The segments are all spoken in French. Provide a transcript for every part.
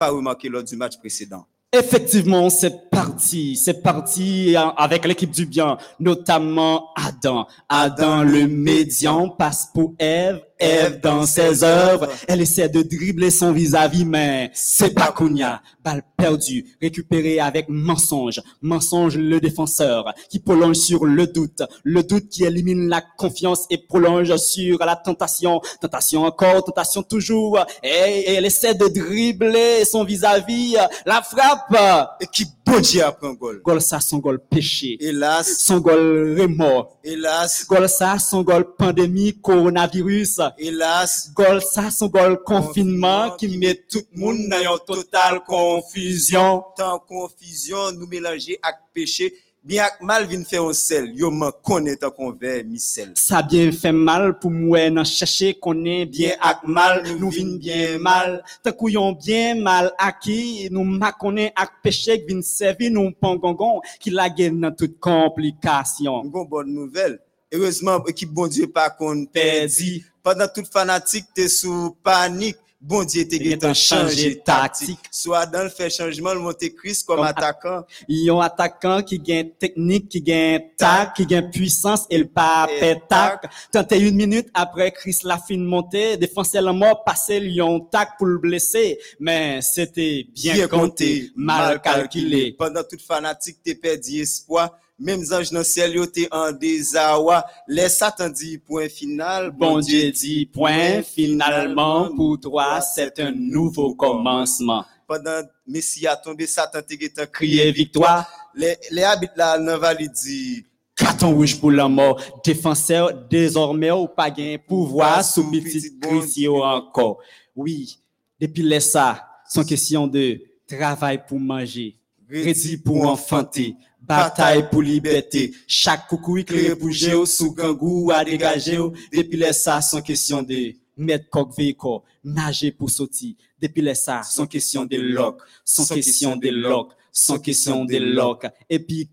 pas remarqué lors du match précédent. Effectivement, c'est parti. C'est parti avec l'équipe du bien, notamment Adam. Adam, le médian, passe pour Eve. Eve, dans ses œuvres, elle essaie de dribbler son vis-à-vis, mais c'est pas Kounia. Balle perdue, récupérée avec mensonge. Mensonge, le défenseur, qui prolonge sur le doute. Le doute qui élimine la confiance et prolonge sur la tentation. Tentation encore, tentation toujours. Et, elle essaie de dribbler son vis-à-vis. La frappe. Et qui bon Dieu après un goal? Goal ça, son goal péché. Hélas. Son goal remords. Hélas. Goal ça, son goal pandémie, coronavirus. Hélas. Gol ça, son gol confinement qui met tout le monde dans une totale confusion. Tant confusion, nous mélanger avec péché. Bien que mal vient faire un sel, yo m'en connaît tant qu'on veut mi sel. Ça bien fait mal pour moi nan chercher qu'on est bien ak mal, nous vin bien mal. Tant qu'on bien mal acquis, nous ma connaît ak péché qui vin servir nous pangongon qui la gagne dans toute complication. Une bonne nouvelle. Heureusement, équipe bon Dieu pas qu'on perdu. Pendant toute fanatique, t'es sous panique. Bon Dieu, t'es Gen changé tactique. Soit dans le fait changement, le monter Christ comme Comme attaquant. Yon attaquant qui gagne technique, qui gagne tac, qui gagne puissance et le pas Et pétac. 31 minutes après Chris la fin monter, défenseur la mort passé yon tac pour le blesser. Mais c'était bien, compté, mal calculé. Pendant toute fanatique, t'es perdu espoir. Même ange dans ciel, yo en désarroi. Laisse Satan dit point final. Bon Dieu dit point, finalement, pour toi, c'est un nouveau commencement. Pendant Messie a tombé, Satan guettant Crier victoire, Les, les habitants là, vallée dit, carton rouge pour la mort. Défenseur, désormais, ou pas gain pouvoir sous petit Christ encore. Oui, depuis les ça, sans question de travail pour manger, crédit pour enfanter, bataille pour liberté. Chaque coucou éclairé pour géo, sous gangou à dégager. Depuis les ça, sans question de mettre coq véhicule, nager pour sortir. Depuis les ça, sans question de loc, sans question de loc, sans question de loc. Et puis,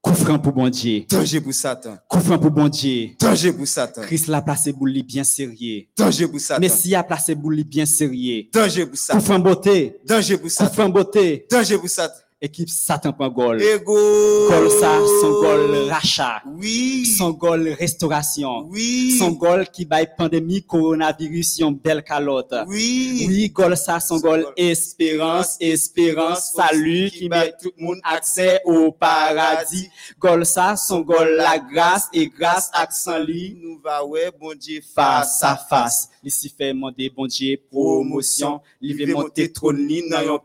coup franc pour bon Dieu. danger pour Satan. Coup franc pour bon Dieu. Danger pour Satan. Christ l'a placé pour lui bien sérieux. Danger pour Satan. Messie a placé pour lui bien sérieux. Danger pour Coup Satan. franc beauté. Danger pour Coup Satan. franc beauté. Danger pour Satan. Équipe Satan prend goal. Ego. Goal ça, son goal rachat. Oui. Son goal restauration. Oui. Son goal qui baille pandémie coronavirus yon belle calotte. Oui. Oui, goal ça, son Son goal espérance, espérance, salut qui met tout le monde accès au paradis. Goal ça, son goal la grâce et grâce accent li Nous va ouais, bon Dieu face à face. Ici fait demander bon Dieu promotion, li veut monter trône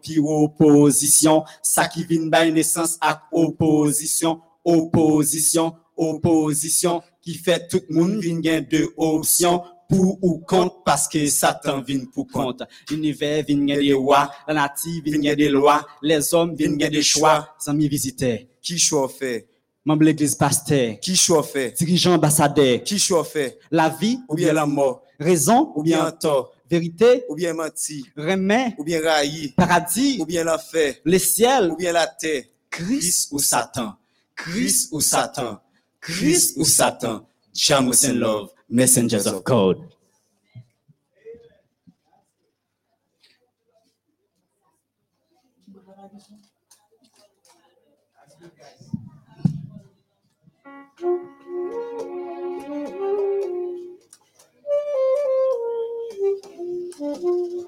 pire opposition. Ça qui vient bay naissance à opposition, opposition, opposition qui fait tout le monde vient deux options pour ou contre parce que Satan vient pour contre. L'univers vient des rois, la nature vient des lois, les hommes viennent des choix. Amis visiteurs, Qui choix fait? membre de l'église pasteur, Qui choix fait? dirigeant ambassadeur, Qui choix fait? la vie Ou bien la mort? raison Ou bien tort? Vérité, Ou bien menti? remède, Ou bien railli? paradis, Ou bien l'enfer? le ciel, Ou bien la terre? Christ ou Satan, Christ ou Satan, Christ ou Satan, Jamus and love, messengers of God. Mm-hmm.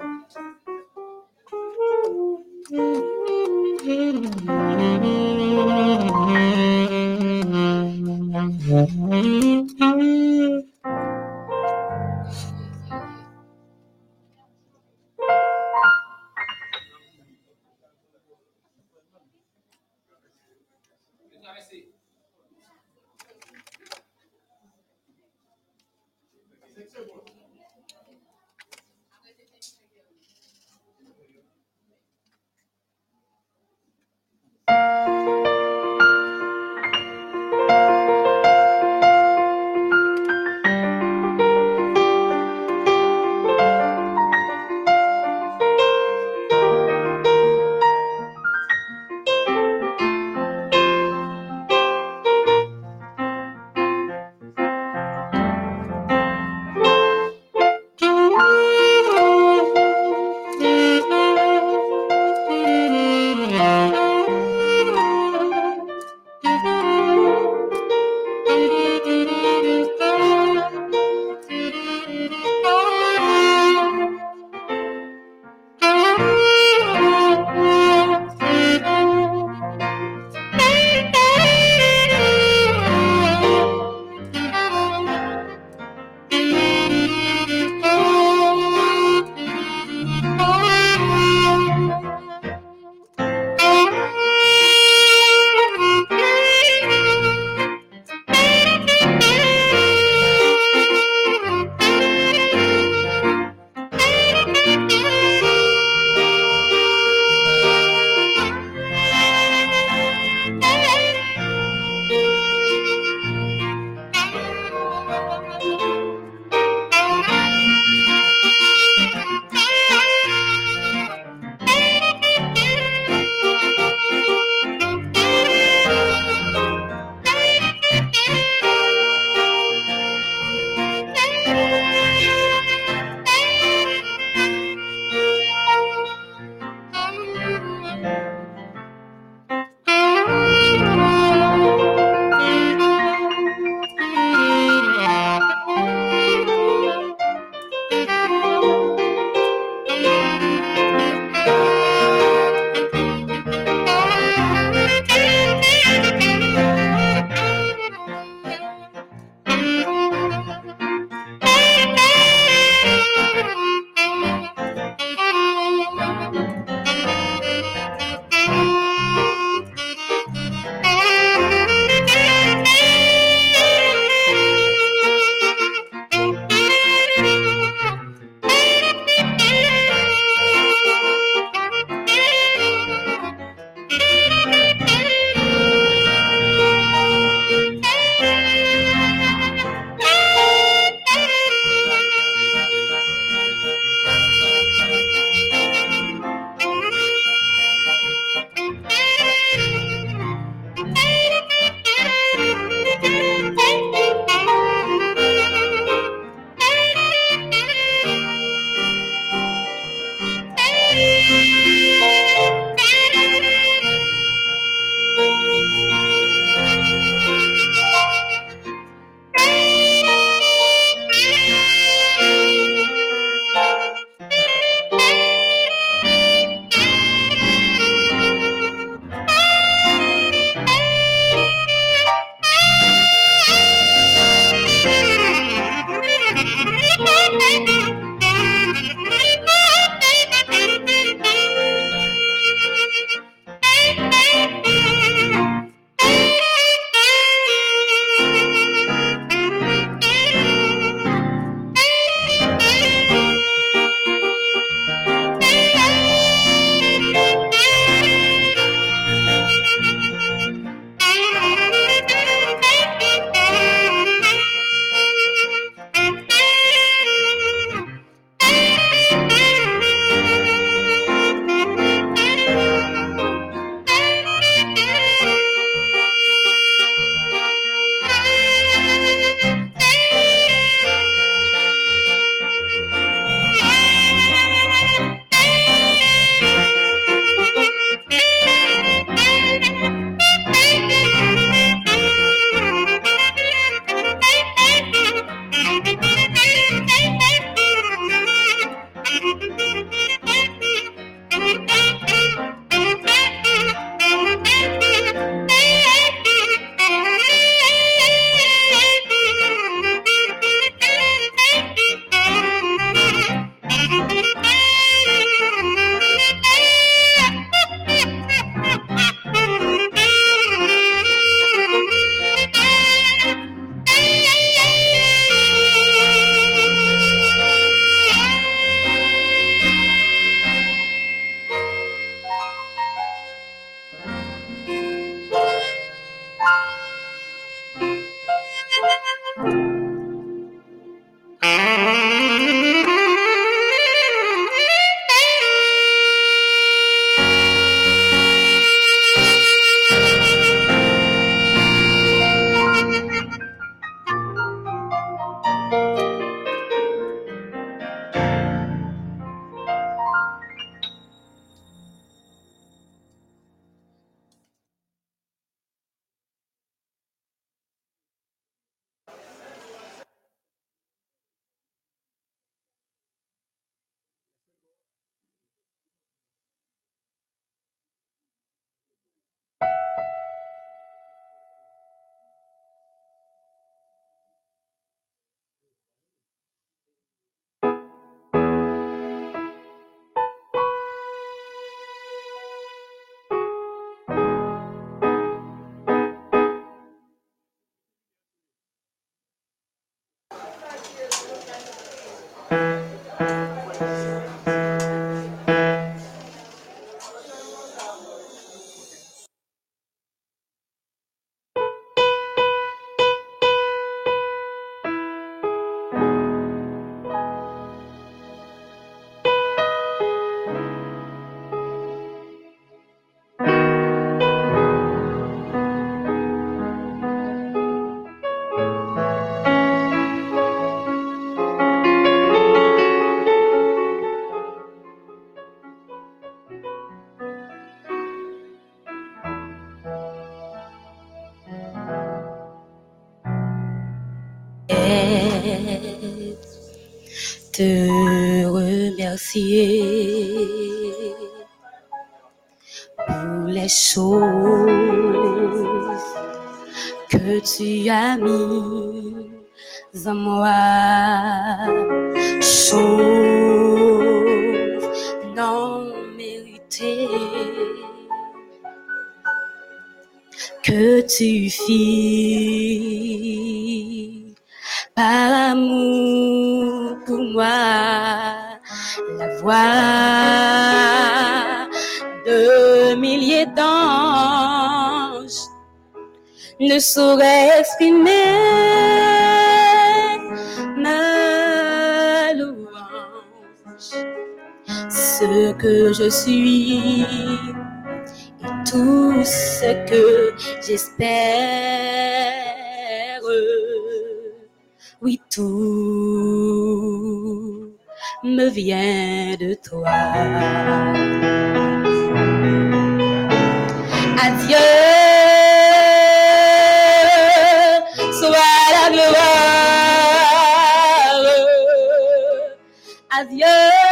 suffit. Par amour pour moi, la voix de milliers d'anges ne saurait exprimer ma louange, ce que je suis tout ce que j'espère. Oui, tout me vient de toi. Adieu, sois la gloire. Adieu.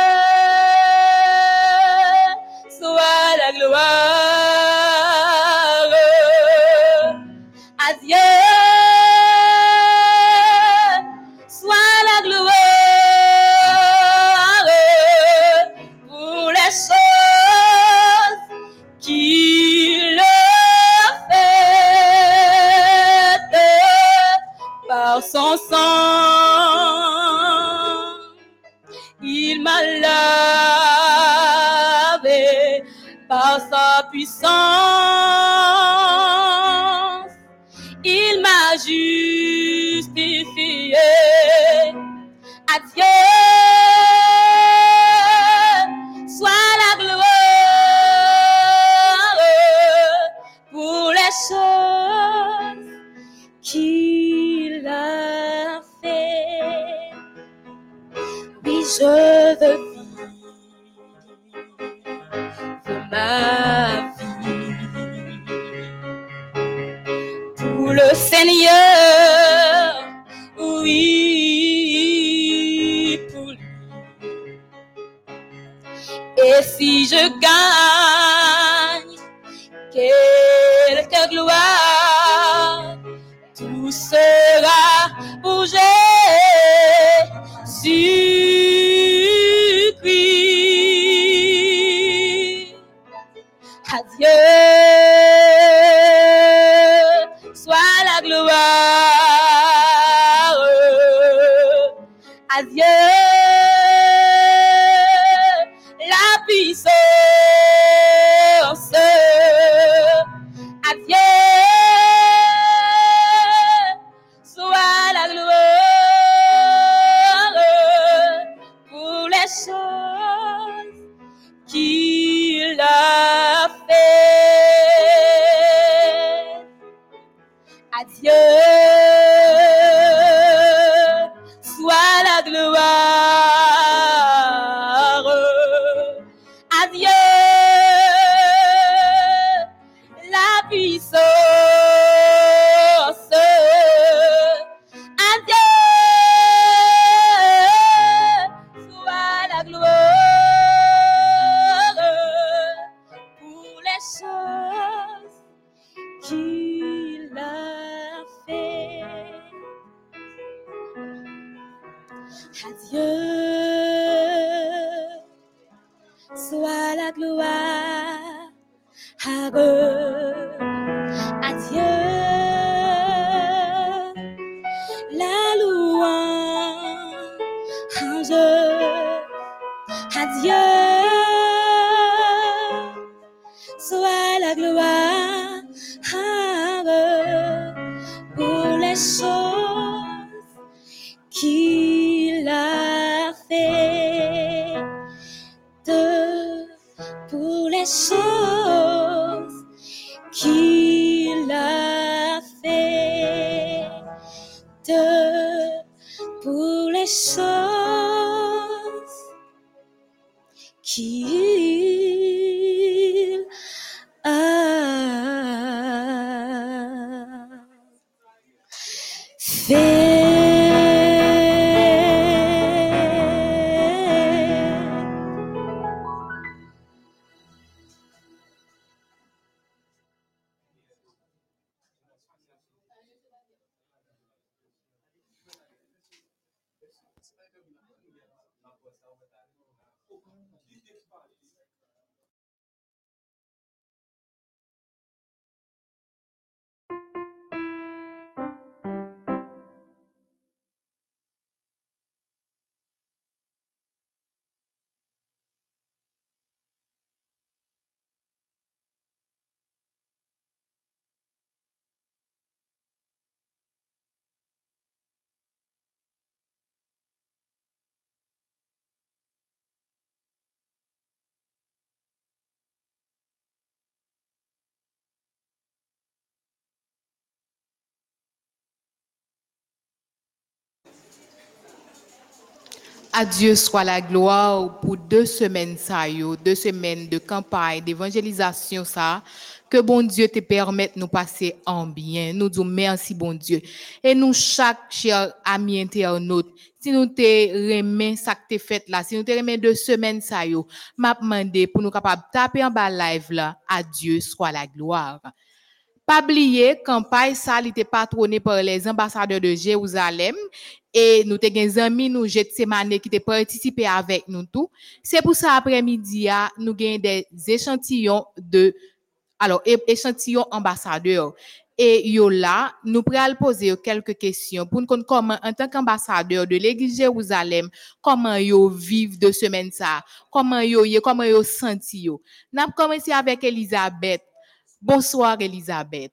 À Dieu soit la gloire pour deux semaines, ça, yo, deux semaines de campagne, d'évangélisation, ça. Que bon Dieu te permette de nous passer en bien. Nous disons merci, bon Dieu. Et nous, chaque cher ami internaute, si nous te remet ça que te fait là, si nous te remet deux semaines, ça, yo, m'a demandé pour nous capables taper en bas live là. À Dieu soit la gloire. Pas oublier, campagne ça, était patronné par les ambassadeurs de Jérusalem et nous te gen amis nous jet semaine qui te participé avec nous tout. C'est pour ça après-midi ah, nous gain des échantillons de alors échantillons ambassadeurs et yo là nous pral poser quelques questions pour nous comment en tant qu'ambassadeur de l'église Jérusalem comment yo vivent de semaine ça comment yo comment yo senti yo. N'a commencé avec Elisabeth. Bonsoir Elisabeth.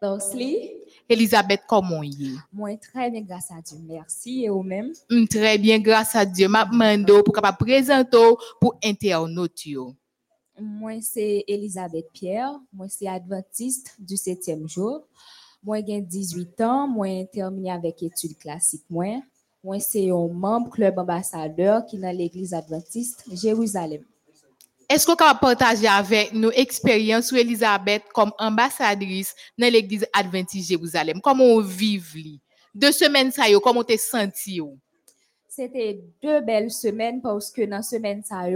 Dorsley, Elisabeth comment y est? moi très bien grâce à Dieu. Merci et au même? Mm, Très bien, grâce à Dieu. M'a demandé pour capable présenter pour internautes yo. Moi c'est Elisabeth Pierre, moi c'est adventiste du septième jour. Moi j'ai 18 ans, moi terminé avec études classiques moi. Moi c'est un membre club ambassadeur qui dans l'église adventiste Jérusalem. Est-ce qu'on peut partager avec nous expérience ou Elisabeth comme ambassadrice dans l'église Adventiste Jérusalem? Comment on li? Deux semaines ça yo, comment t'es senti? C'était deux belles semaines parce que dans semaine ça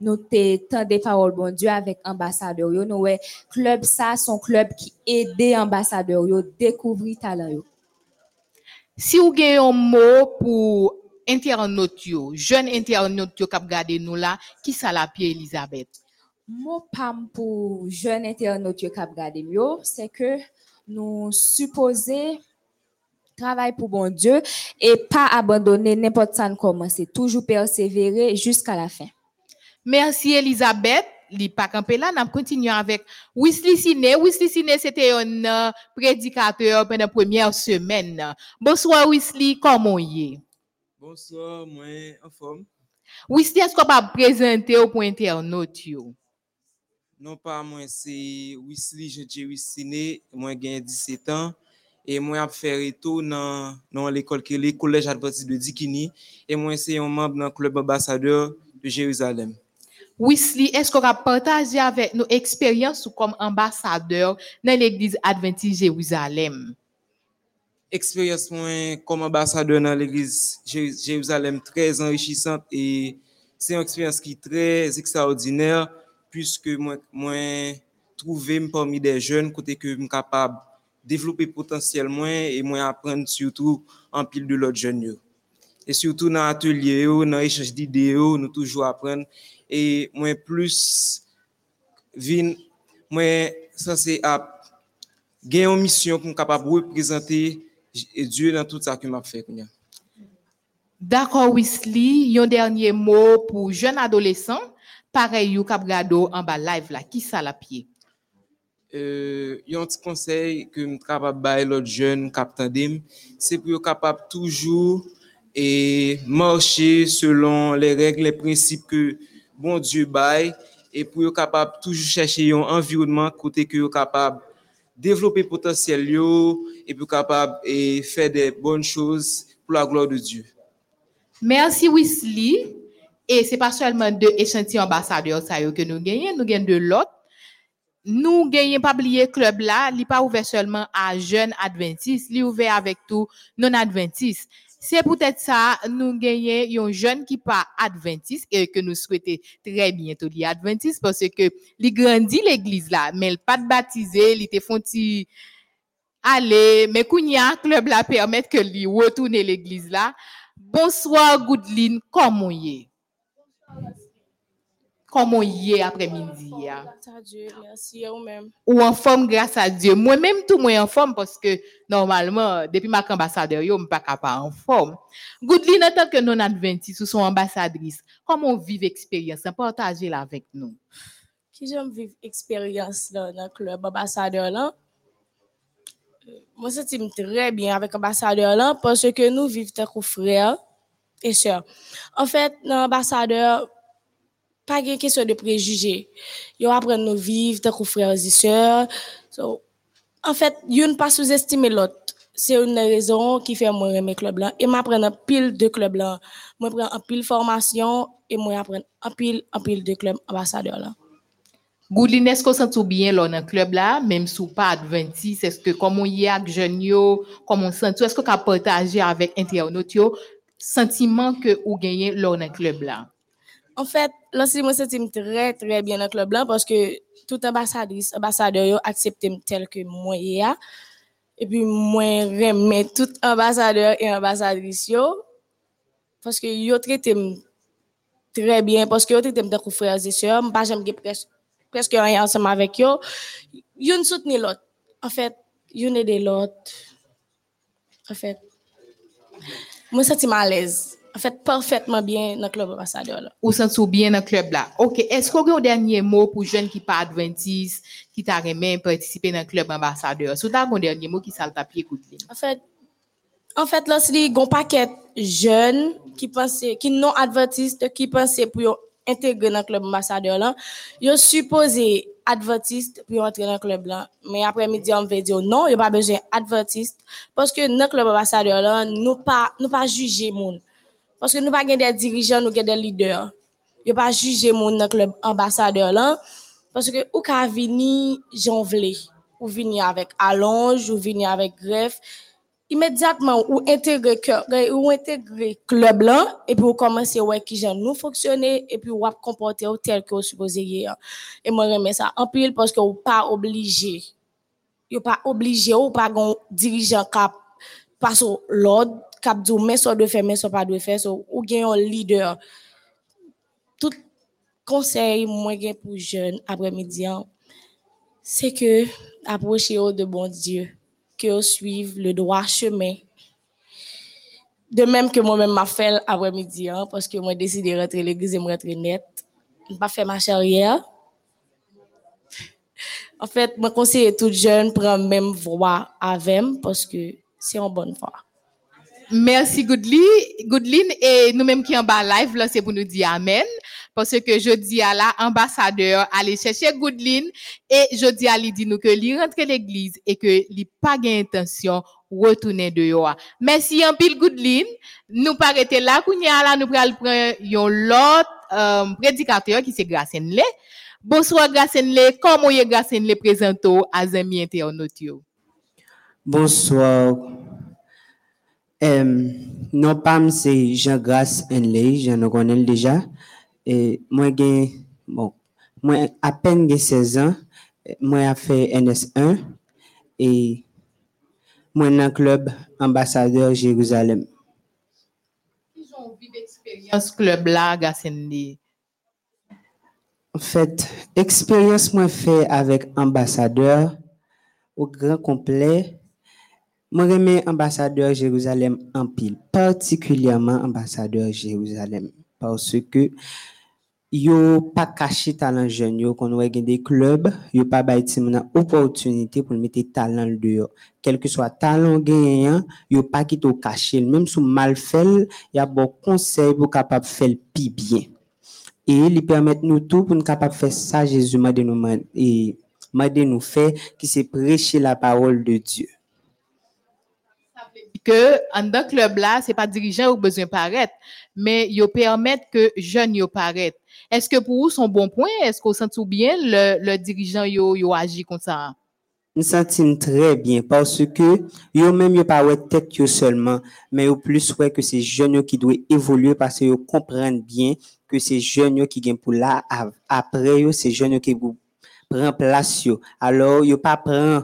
nous tant des paroles bon Dieu avec ambassadeur yo, nous ouais, club ça son club qui aide ambassadeur yo découvrir talent yo. Si vous avez un mot pour internautes yo, jeunes internautes yo kap gade nous là, qui ça la pied Elisabeth? Mon pam pour jeune internaute yo kap gade yo, c'est que nous supposons travailler pour bon Dieu et pas abandonner n'importe ça commencer, toujours persévérer jusqu'à la fin. Merci Elisabeth. Li pa campé là, n'a continué avec Wesley Sine. Wesley Sine, c'était un euh, prédicateur pendant la première semaine. Bonsoir Wesley, comment y est? Bonsoir, moi en forme. Wesley, est-ce qu'on peut présenter au point internaute yo? Non pas moi, c'est Wesley Jean Wissine, moi j'ai 17 ans et moi a fait retour dans dans l'école qui est le collège adventiste de Dikini et moi c'est un membre dans le club ambassadeur de Jérusalem. Wesley, est-ce qu'on va partager avec nous expérience comme ambassadeur dans l'église Adventiste Jérusalem? Expérience comme ambassadeur dans l'église Jé- Jérusalem très enrichissante et c'est une expérience qui est très extraordinaire puisque moi moi trouvé parmi des jeunes côté que suis capable développer potentiel moi et moi apprendre surtout en pile de l'autre jeunes yo. et surtout dans atelier yo, dans échange d'idées nous toujours apprendre et moi plus vin moi ça c'est à gagner une mission pour capable représenter J- Dieu dans tout ça que m'a fait. D'accord, Wesley, un dernier mot pour jeunes adolescents. Pareil, you kap gado en bas live là. Qui ça la pied? euh, y a un petit conseil que je capable bailler l'autre jeune captain dim, c'est pour être capable toujours et marcher selon les règles, les principes que bon Dieu baille et pour être capable toujours chercher un environnement côté que capable développer potentiel et pour capable et faire des bonnes choses pour la gloire de Dieu. Merci Wesley. Et c'est pas seulement deux échantillons ambassadeurs que nous gagnons, nous gagnons de l'autre. Nous gagnons pas oublier club là, il pas ouvert seulement à jeunes adventistes, il ouvert avec tout non adventistes. C'est peut-être ça, nous gagnons un jeune qui pas adventiste et que nous souhaitons très bientôt li adventiste parce que il grandit l'église là, mais il pas de baptisé, il te font ti aller, mais kounya club là permettre que lui retourner l'église là. Bonsoir, Goodline. Comment y est? Comment y est après-midi? ya? Grâce à Dieu, merci à vous-même. Ou en forme grâce à Dieu. Moi-même, tout moi en forme parce que normalement, depuis ma ambassadeur, je pas capable en forme. Goodline, en tant que non-adventiste ou son ambassadrice, comment vive l'expérience? Partagez-la avec nous. Qui j'aime vivre expérience là, dans le club ambassadeur là? Euh, Moi, ça me très bien avec ambassadeur là parce que nous vivons tant frères et sœurs. En fait, l'ambassadeur, pas de question de préjugés. Ils apprennent nous vivre tant que frères et sœurs. So, en fait, une pas sous-estimer l'autre. C'est une raison qui fait moi aimer club là et m'apprendre un pile de club là. Moi prends un pile formation et moi apprendre un pile un pile de club ambassadeur là. Goudline, est-ce qu'on sent bien là dans le club là, même si pas adventiste, est-ce que comme on y avec jeunes yo, comment on sent, est-ce qu'on peut partager avec internautes yo, sentiment que ou gagné là dans le club là? En fait, là, c'est moi, c'était très, très bien dans le club là parce que tout ambassadrice, ambassadeur, yo accepté tel que moi, a. Et puis, moi, remets tout ambassadeur et ambassadrice. Parce que yo traité très bien, parce que yo traité que frères et sœurs, m'pas jamais presque, presque rien ensemble avec yo. Yon soutenir l'autre. En fait, yon aide l'autre. En fait, moi, senti à l'aise. En fait, parfaitement bien dans le club ambassadeur là. Ou sent bien dans le club là? Ok, est-ce qu'on a un dernier mot pour jeunes qui pas adventistes, qui t'a remis participer dans le club ambassadeur? Sous t'as un dernier mot qui sale ta pied Goudline? En fait, en fait, là, c'est un paquet jeunes qui pensaient, qui non adventistes, qui pensaient pour intégrer dans le club ambassadeur là. Yo supposé adventiste pour entrer dans le club là. Mais après-midi, on va dire non, il n'y a pas besoin adventiste. Parce que dans le club ambassadeur là, nous pas, nous pas juger moun. Parce que nous pas des dirigeants, nous avons des leaders. Yo pas juger moun dans le club ambassadeur là. Parce que ou ka vini jonvler, ou vini avec allonge, ou vini avec greffe, immédiatement ou ou intégrer club là et puis ou commencer ouais qui j'aime nous fonctionner et puis ou ap comporter ou tel que vous est. Et moi remets ça en pile parce que ou pas obligé. Yo pas obligé ou pas gon dirigeant cap passe au cap dit mais soit de faire mais soit pas de faire so, ou gen un leader. Tout conseil moi gen pour jeunes après-midi hein, c'est que approchez-vous de bon Dieu, que vous suivez le droit chemin. De même que moi-même m'a fait après-midi, hein, parce que moi décidé de rentrer à l'église et me rentrer net. Je pas fait marche arrière. En fait, moi conseille tout jeune prendre même voie avec moi parce que c'est en bonne voie. Merci Goodline et nous-mêmes qui en bas live là c'est pour nous dire amen parce que je dis à la ambassadeur aller chercher Goodline et je dis à lui dit nous que lui rentre l'église et que lui pas intention retourner dehors. Merci en pile Goodline, nous pas arrêter là là nous yon l'autre euh, prédicateur qui c'est Gracenle. Bonsoir Gracenle, comment est Gracenle présente à amis internautes? Bonsoir. Euh, non pam c'est Jean-Grace Henley, je nous connais déjà. Et moi gen, bon, moi à peine gen 16 ans, moi a fait NS1 et moi dans le club ambassadeur Jérusalem. Expérience club là Gracenle. En fait, expérience moi fait avec ambassadeur au grand complet. Moi remets ambassadeur Jérusalem en pile, particulièrement ambassadeur Jérusalem parce que yo pas caché talent jeune yo qu'on gen des clubs, yo pas ti moun opportunité pour mettre talent le dehors. Quel que soit talent gagnant, yo pas qui to caché, même sous mal fait, y a bon conseil pour capable faire pi bien et lui permettre nous tout pour nous faire ça Jésus m'a nous et m'a nous faire qui c'est prêcher la parole de Dieu. Que en dans club là, c'est pas dirigeant ou besoin paraître, mais yo permettre que jeunes yo paraître. Est-ce que pour vous son bon point, est-ce qu'on sent tout bien le, le dirigeant yo yo comme ça? Nous sentons très bien parce que yo même yo pas tête seulement, mais yo plus ouais que c'est jeunes qui doivent évoluer parce que yo comprennent bien que c'est jeunes qui gagnent pour là après yo c'est jeunes qui prend place yo. Alors yo pas prend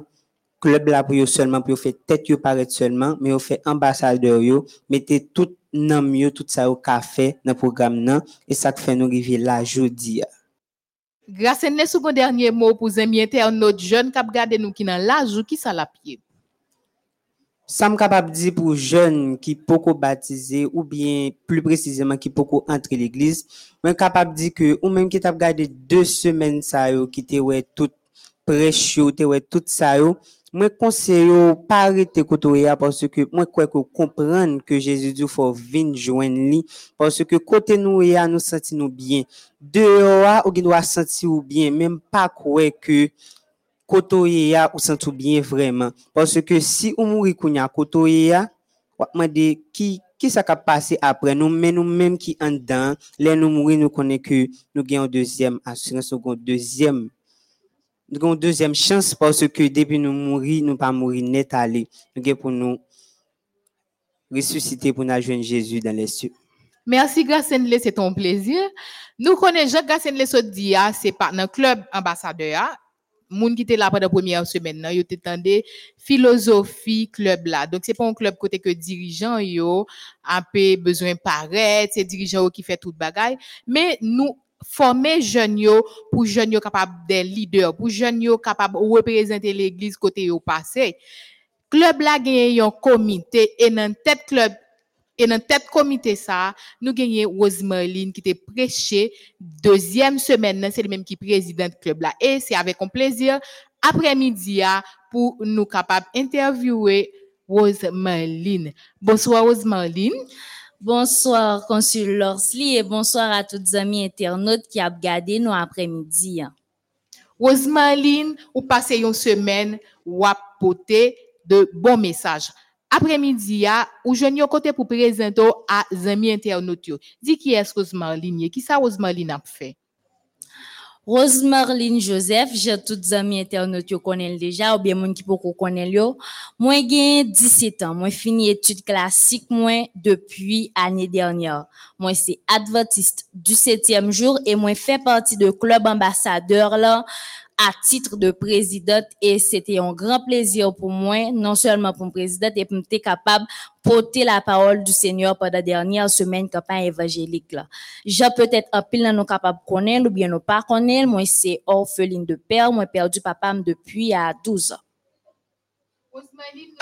club là pour seulement pour faire tête yo paraître seulement mais yo fait ambassadeur yo mettez tout nan mieux tout ça au café dans programme nan et ça fait nous arriver là jodi. Grâce à sous un dernier mot pour amis internautes jeunes qui regardent nous qui dans l'âge ou qui ça la pied. Ça me capable dire pour jeunes qui beaucoup baptisés ou bien plus précisément qui beaucoup entrer l'église, moi capable dire que ou même qui t'a regardé deux semaines ça yo qui te ouais tout prêche yo, te ouais tout ça yo, moi conseille yo pas arrêter côté ya parce que moi crois que comprendre que Jésus dit faut venir joindre lui parce que côté nous ya nous senti bien. Dehors ou doit sentir ou bien même pas croire que côté ya ou senti bien vraiment parce que si ou mourir kounya côté ya moi de qui qui ça va passer après nous mais nous même qui en dedans les nous mourir nous connaît que nous gagnons deuxième assurance ou deuxième nous avons une deuxième chance parce que depuis nous mourir, nous pas mourir net aller. Nous avons pour nous ressusciter pour nous joindre Jésus dans les cieux. Merci Gassenle, c'est ton plaisir. Nous connaissons Jacques Gassenle ce dia, c'est par le club ambassadeur. Moun qui était là pendant la première semaine, yo t'étendé philosophie club là. Donc c'est pas un club côté que dirigeant yo a peu besoin paraître, c'est dirigeant qui fait toute bagaille, mais nous former jeunes pour jeunes yo capable des leaders, pour jeunes yo capable représenter l'église côté yo passé. Club là gagne un comité et dans tête club et dans tête comité ça, nous gagnons Rosemarine qui était prêché deuxième semaine, c'est le même qui président club là. Et c'est avec un plaisir après-midi pour nous capable interviewer Rosemarine. Bonsoir Rosemarine. Bonsoir, consul Lorsly, et bonsoir à toutes les amis internautes qui ont regardé nous après-midi. Rosemarine, ou passez une semaine ou apporter de bons messages. Après-midi, ou jeune côté pour présenter à amis internautes. Dis qui est Rosemarine, qui ça Rosemarine a fait? Rosemarline Joseph, j'ai toutes amis internautes qui connaissent déjà, ou bien moun qui beaucoup connaissent yo. Moi, j'ai 17 ans. Moi, fini études classiques, moi, depuis année dernière. Moi, c'est adventiste du septième jour et moi, fait partie de club ambassadeur là, à titre de présidente et c'était un grand plaisir pour moi, non seulement pour me présidente et pour être capable de porter la parole du Seigneur pendant la dernière semaine campagne évangélique là. J'ai peut-être un pile nous capable connaître ou bien nous pas connaître, moi c'est orpheline de père, moi perdu papa depuis à 12 ans. On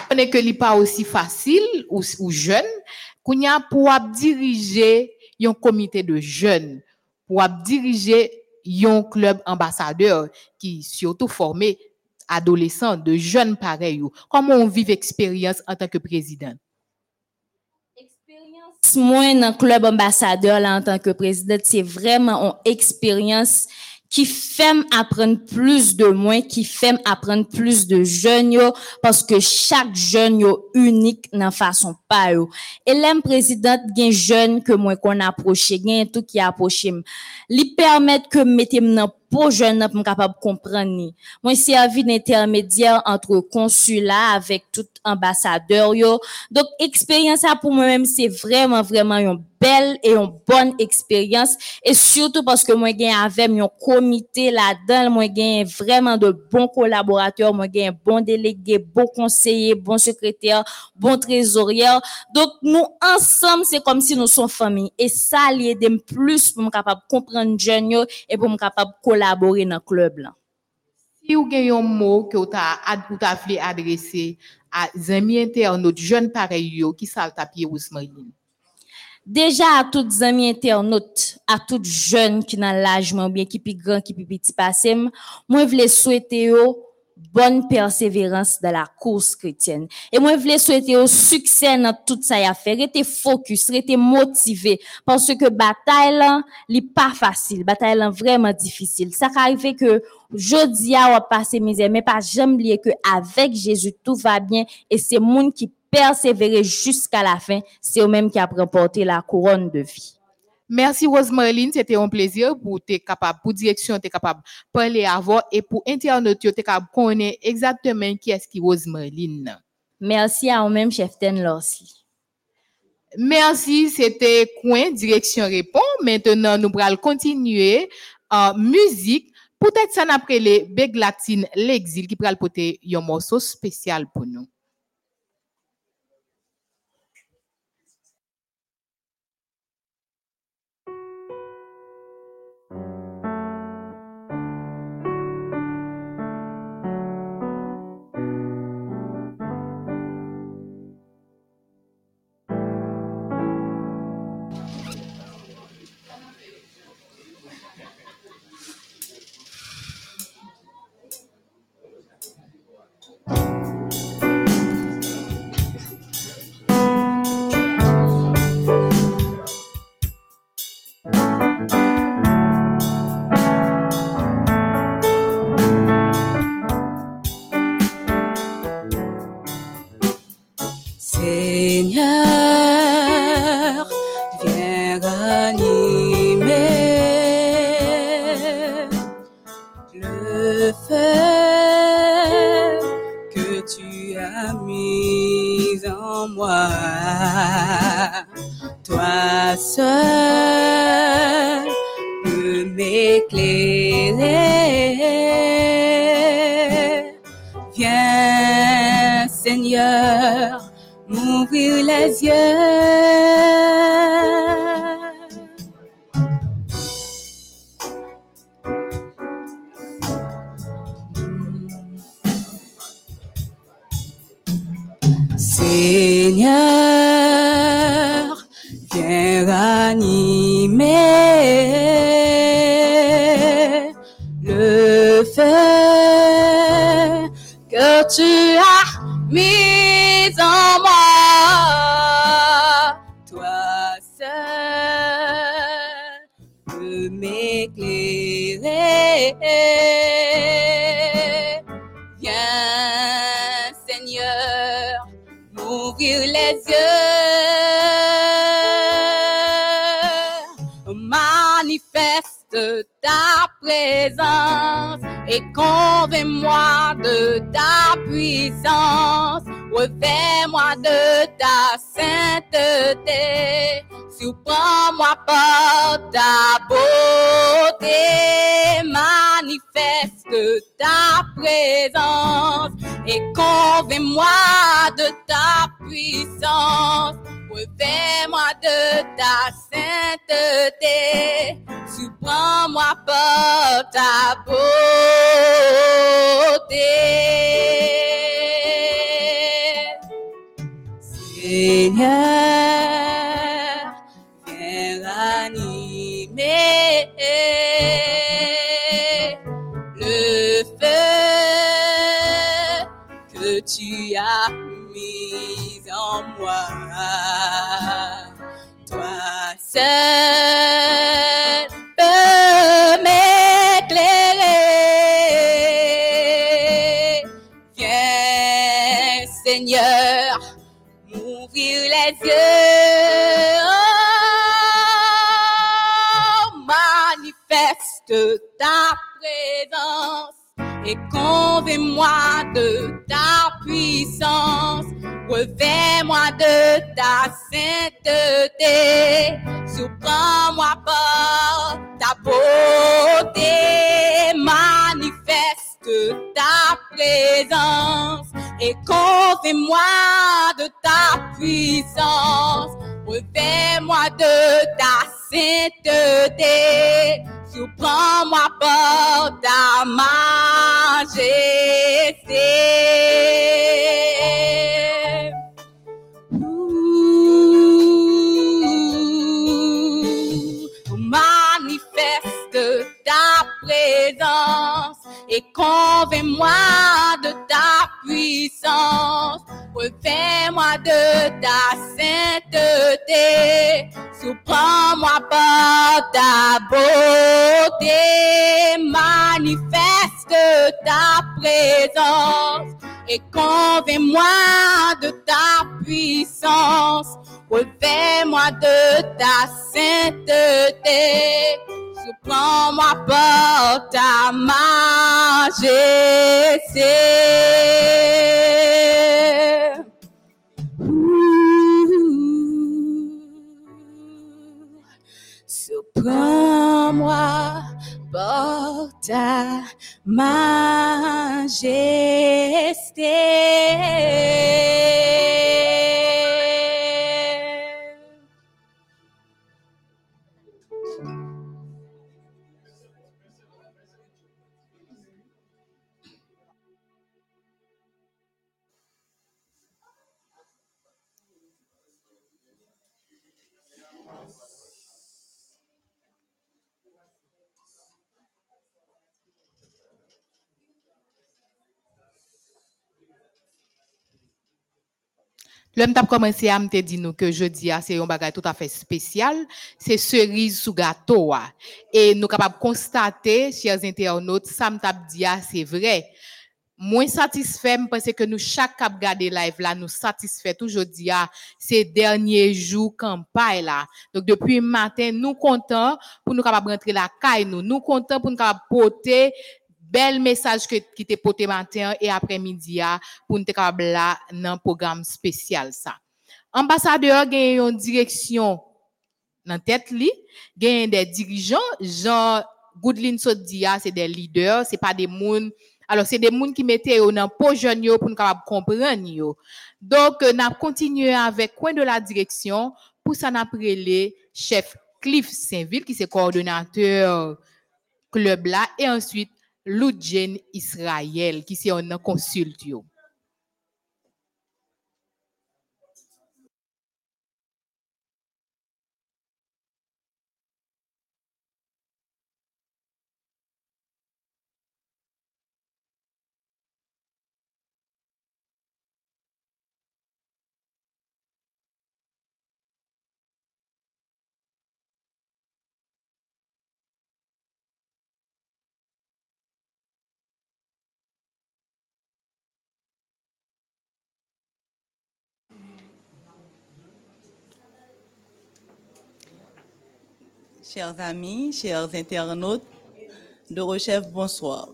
connaît que n'est pas aussi facile ou, ou jeune, qu'on a pour diriger un comité de jeunes, pour diriger un club ambassadeur qui surtout formé adolescents, de jeunes pareils. Comment on vit l'expérience en tant que président? Moi, dans le club ambassadeur, en tant que président, c'est vraiment une expérience qui fait apprendre plus de moi, qui fait apprendre plus de jeunes, parce que chaque jeune unique dans façon pas. Et l'un président gen jeune que moi qu'on approche, gen tout qui approche, li permettre que mettez dans pour jeune pour capable comprendre. Moi servi d'intermédiaire entre consulat avec tout ambassadeur yo. Donc expérience ça pour moi-même c'est vraiment vraiment une belle et une bonne expérience et surtout parce que moi gagne avec un comité là-dedans, moi gagne vraiment de bons collaborateurs, moi gagne bon délégué, bon conseiller, bon secrétaire, bon trésorier. Donc nous ensemble c'est comme si nous sommes famille et ça l'aide plus pour me capable comprendre jeune yo et pour me capable collaborer dans le club là. Si vous avez un mot que vous avez adressé à amis internautes, jeunes pareils, qui savent taper Ousmane Déjà à toutes les amis internautes, à toutes jeunes qui dans l'âge, bien qui plus grand, qui plus petit passé, moi je voulais souhaiter bonne persévérance dans la course chrétienne. Et moi, je voulais souhaiter au succès dans tout ça à faire. Restez focus, restez motivé. Parce que bataille là, n'est pas facile. Bataille là, vraiment difficile. Ça arrive que, jeudi à va passer mes mais pas jamais oublier que avec Jésus, tout va bien. Et c'est monde qui persévérer jusqu'à la fin. C'est eux-mêmes qui a remporté la couronne de vie. Merci Rosemarine, c'était un plaisir pour t'es capable, pour direction t'es capable parler et pour internaute t'es capable connaître exactement qui est-ce qui Rosemarine. Merci à vous-même, chef Ten Lorsi. Merci, c'était Coin, direction répond. Maintenant, nous allons continuer en musique. Peut-être ça n'a pas les Beglantine l'exil, qui pourra porter un morceau spécial pour nous. seule peut m'éclairer. Viens, Seigneur, m'ouvrir les yeux. Seigneur. Oh. majesté. Manifeste ta présence et convainc-moi de ta puissance. Revêt-moi de ta sainteté. Surprends-moi par ta beauté. et convainc-moi de ta puissance. Revêt-moi de ta sainteté. Souprends-moi par ta majesté. Surprends-moi par ta majestade. L'homme t'a commencé à me dire nous que jeudi c'est un bagage tout à fait spécial, c'est cerise sous gâteau et nous capables constater chers internautes ça me dit c'est vrai. Moins satisfait parce que nous chaque cap garder live là nous satisfait toujours ah, ces derniers jours campagne là. Donc depuis matin nous contents pour nous capable rentrer la caille nous, nous contents pour nous capable porter bel message que qui t'est porté matin et après-midi ah, pour nous capable là dans programme spécial ça. Ambassadeur gagne une direction dans tête li, gagne des dirigeants, Jean Goodlin Sodia, c'est des leaders, c'est pas des moun alors c'est des moun qui mettaient yo dans po jeune pour nous capable comprendre yo. Donc euh, n'a continué avec coin de la direction pour ça n'a prélé chef Cliff Saint-Ville qui c'est coordonnateur club là et ensuite Loudjen Israël qui c'est un consulte Chers amis, chers internautes, de Rechef, bonsoir.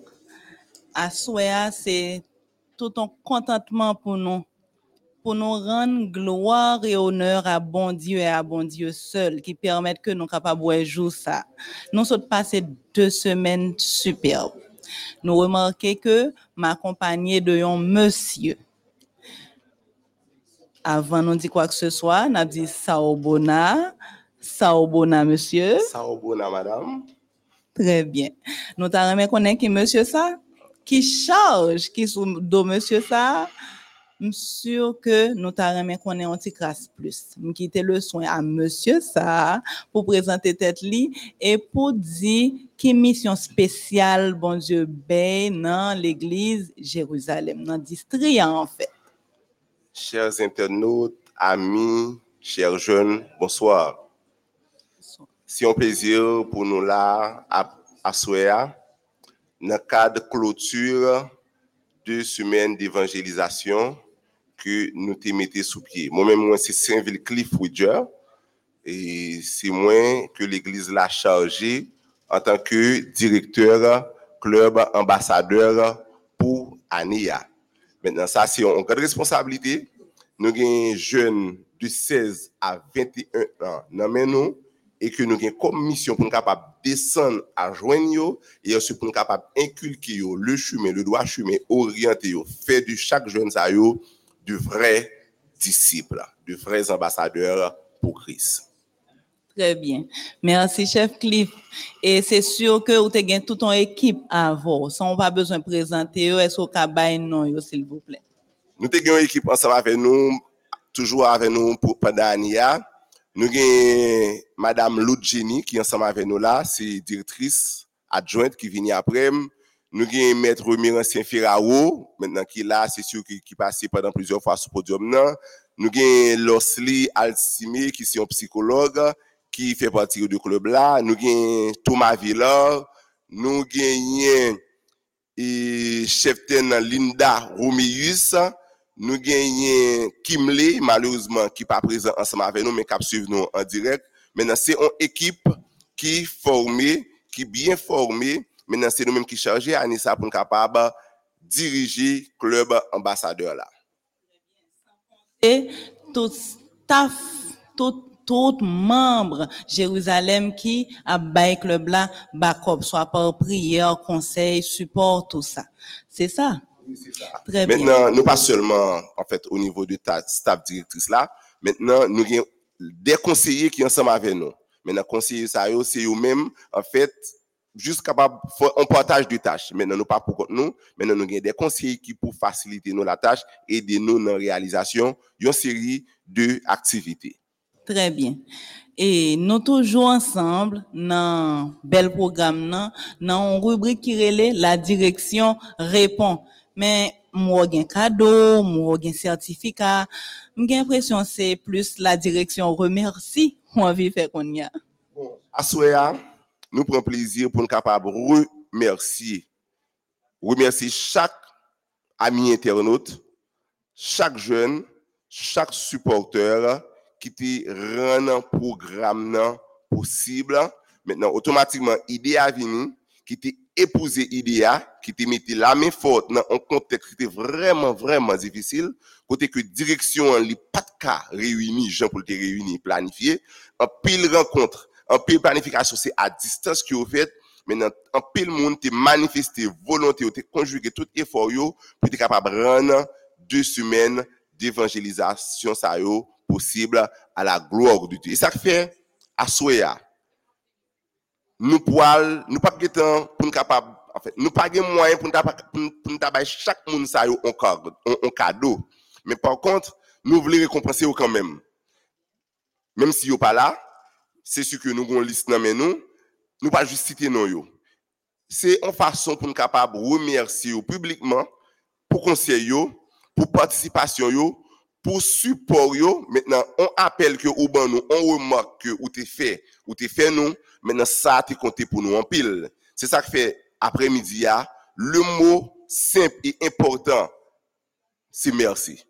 À Souéa, c'est tout un contentement pour nous, pour nous rendre gloire et honneur à bon Dieu et à bon Dieu seul, qui permettent que nous capables jouer ça. Nous sommes passé deux semaines superbes. Nous remarquons que m'accompagner de un monsieur. Avant nous dire quoi que ce soit, nous avons dit Saobona, Saobona, monsieur. Saobona, madame. Très bien. Nous t'avons connaître qui monsieur ça, qui charge, qui sous do monsieur ça? Je suis sûr que nous connaître un petit classe plus. Je quitte le soin à monsieur ça pour présenter tête li et pour dire qui mission spéciale, bon Dieu, ben dans l'église Jérusalem, dans le district en fait. Chers internautes, amis, chers jeunes, bonsoir. C'est un plaisir pour nous là à, à dans le cadre de clôture de semaine d'évangélisation que nous mettons sous pied. Moi-même, moi, c'est Saint-Ville Cliff Widger et c'est moi que l'Église l'a chargé en tant que directeur, club, ambassadeur pour ANIA. Maintenant, ça, c'est une grande responsabilité. Nous avons jeunes de 16 à 21 ans dans nous et que nous avons comme mission pour nous capable descendre à joindre et aussi pour nous capable inculquer yo, le chemin, le droit chemin, orienter faire de chaque jeune ça de vrais disciples, de vrais ambassadeurs pour Christ. Très bien. Merci, chef Cliff. Et c'est sûr que vous avez toute une équipe à vous. Sans pas besoin de présenter, est-ce que vous avez non, s'il vous plaît? Nous avons une équipe ensemble avec nous, toujours avec nous pour pendant Nou gen Madame Loudjeni ki ansama ave nou la, se direktris adjointe ki vini aprem. Nou gen Mètre Miransien Ferrao, mètenan ki la, se sou ki, ki pase padan plizyon fwa sou podium nan. Nou gen Losli Altsime ki se yon psikolog ki fe pati yo de klub la. Nou gen Thomas Villard, nou gen eh, yon e, cheften Linda Romeus, Nous gagnons Kimley, malheureusement, qui n'est pas présent ensemble avec nous, mais qui suivre nous en direct. Maintenant, c'est une équipe qui est formée, qui est bien formée. Maintenant, c'est nous-mêmes qui chargons Anissa pour nous capable de diriger le club ambassadeur là. Et tout staff, tout tout membre Jérusalem qui a bail club là, backup, soit par prière, conseil, support, tout ça. C'est ça. Très bien. Maintenant, nous pas seulement, en fait, au niveau de ta staff directrice là, maintenant, nous avons des conseillers qui sont ensemble avec nous. Maintenant, conseillers, ça, c'est eux-mêmes, en fait, juste capable, faire un partage de tâches. Maintenant, nous pas pour contre nous, maintenant, nous avons des conseillers qui pour faciliter nous la tâche, aider nous dans la réalisation d'une série d'activités. Très bien. Et nous toujours ensemble dans bel programme dans une rubrique qui relève la direction répond. Mais moi gen cadeau, moi gen certificat, j'ai l'impression que c'est plus la direction remercie ou envie faire qu'on y a. À Soya, nous prenons plaisir pour nous capables de remercier, remercier chaque ami internaute, chaque jeune, chaque supporter qui te rend un programme nan possible. Maintenant, automatiquement, idée a venu, qui epouze idea ki te mette la men fote nan an kontek ki te vreman vreman zifisil, kote ke direksyon li pat ka reyuni, jan pou te reyuni planifiye, an pil renkontre, an pil planifikasyon se a distans ki ou fet, men an pil moun te manifeste volonté ou te konjuge tout efor yo pou te kapab renan 2 semen d'evangelizasyon sa yo posible a la gloa ou du Diyo. E sa fe aswe ya, Nous pouvons, nous pas temps pour nous capable, en fait, nous pas de moyen pour nous tabac chaque monde ça un cadeau. Mais par contre, nous voulons récompenser quand même. Même si yo pas là, c'est sûr que nous avons une liste dans nous, nous pas juste citer non. C'est une façon pour nous capable de remercier publiquement pour conseil pour participation pour support. Maintenant, on appelle que ou ban on remarque que ou t'es fait, ou t'es fait nous, maintenant ça t'es compté pour nous en pile. C'est ça que fait après-midi le mot simple et important, c'est merci.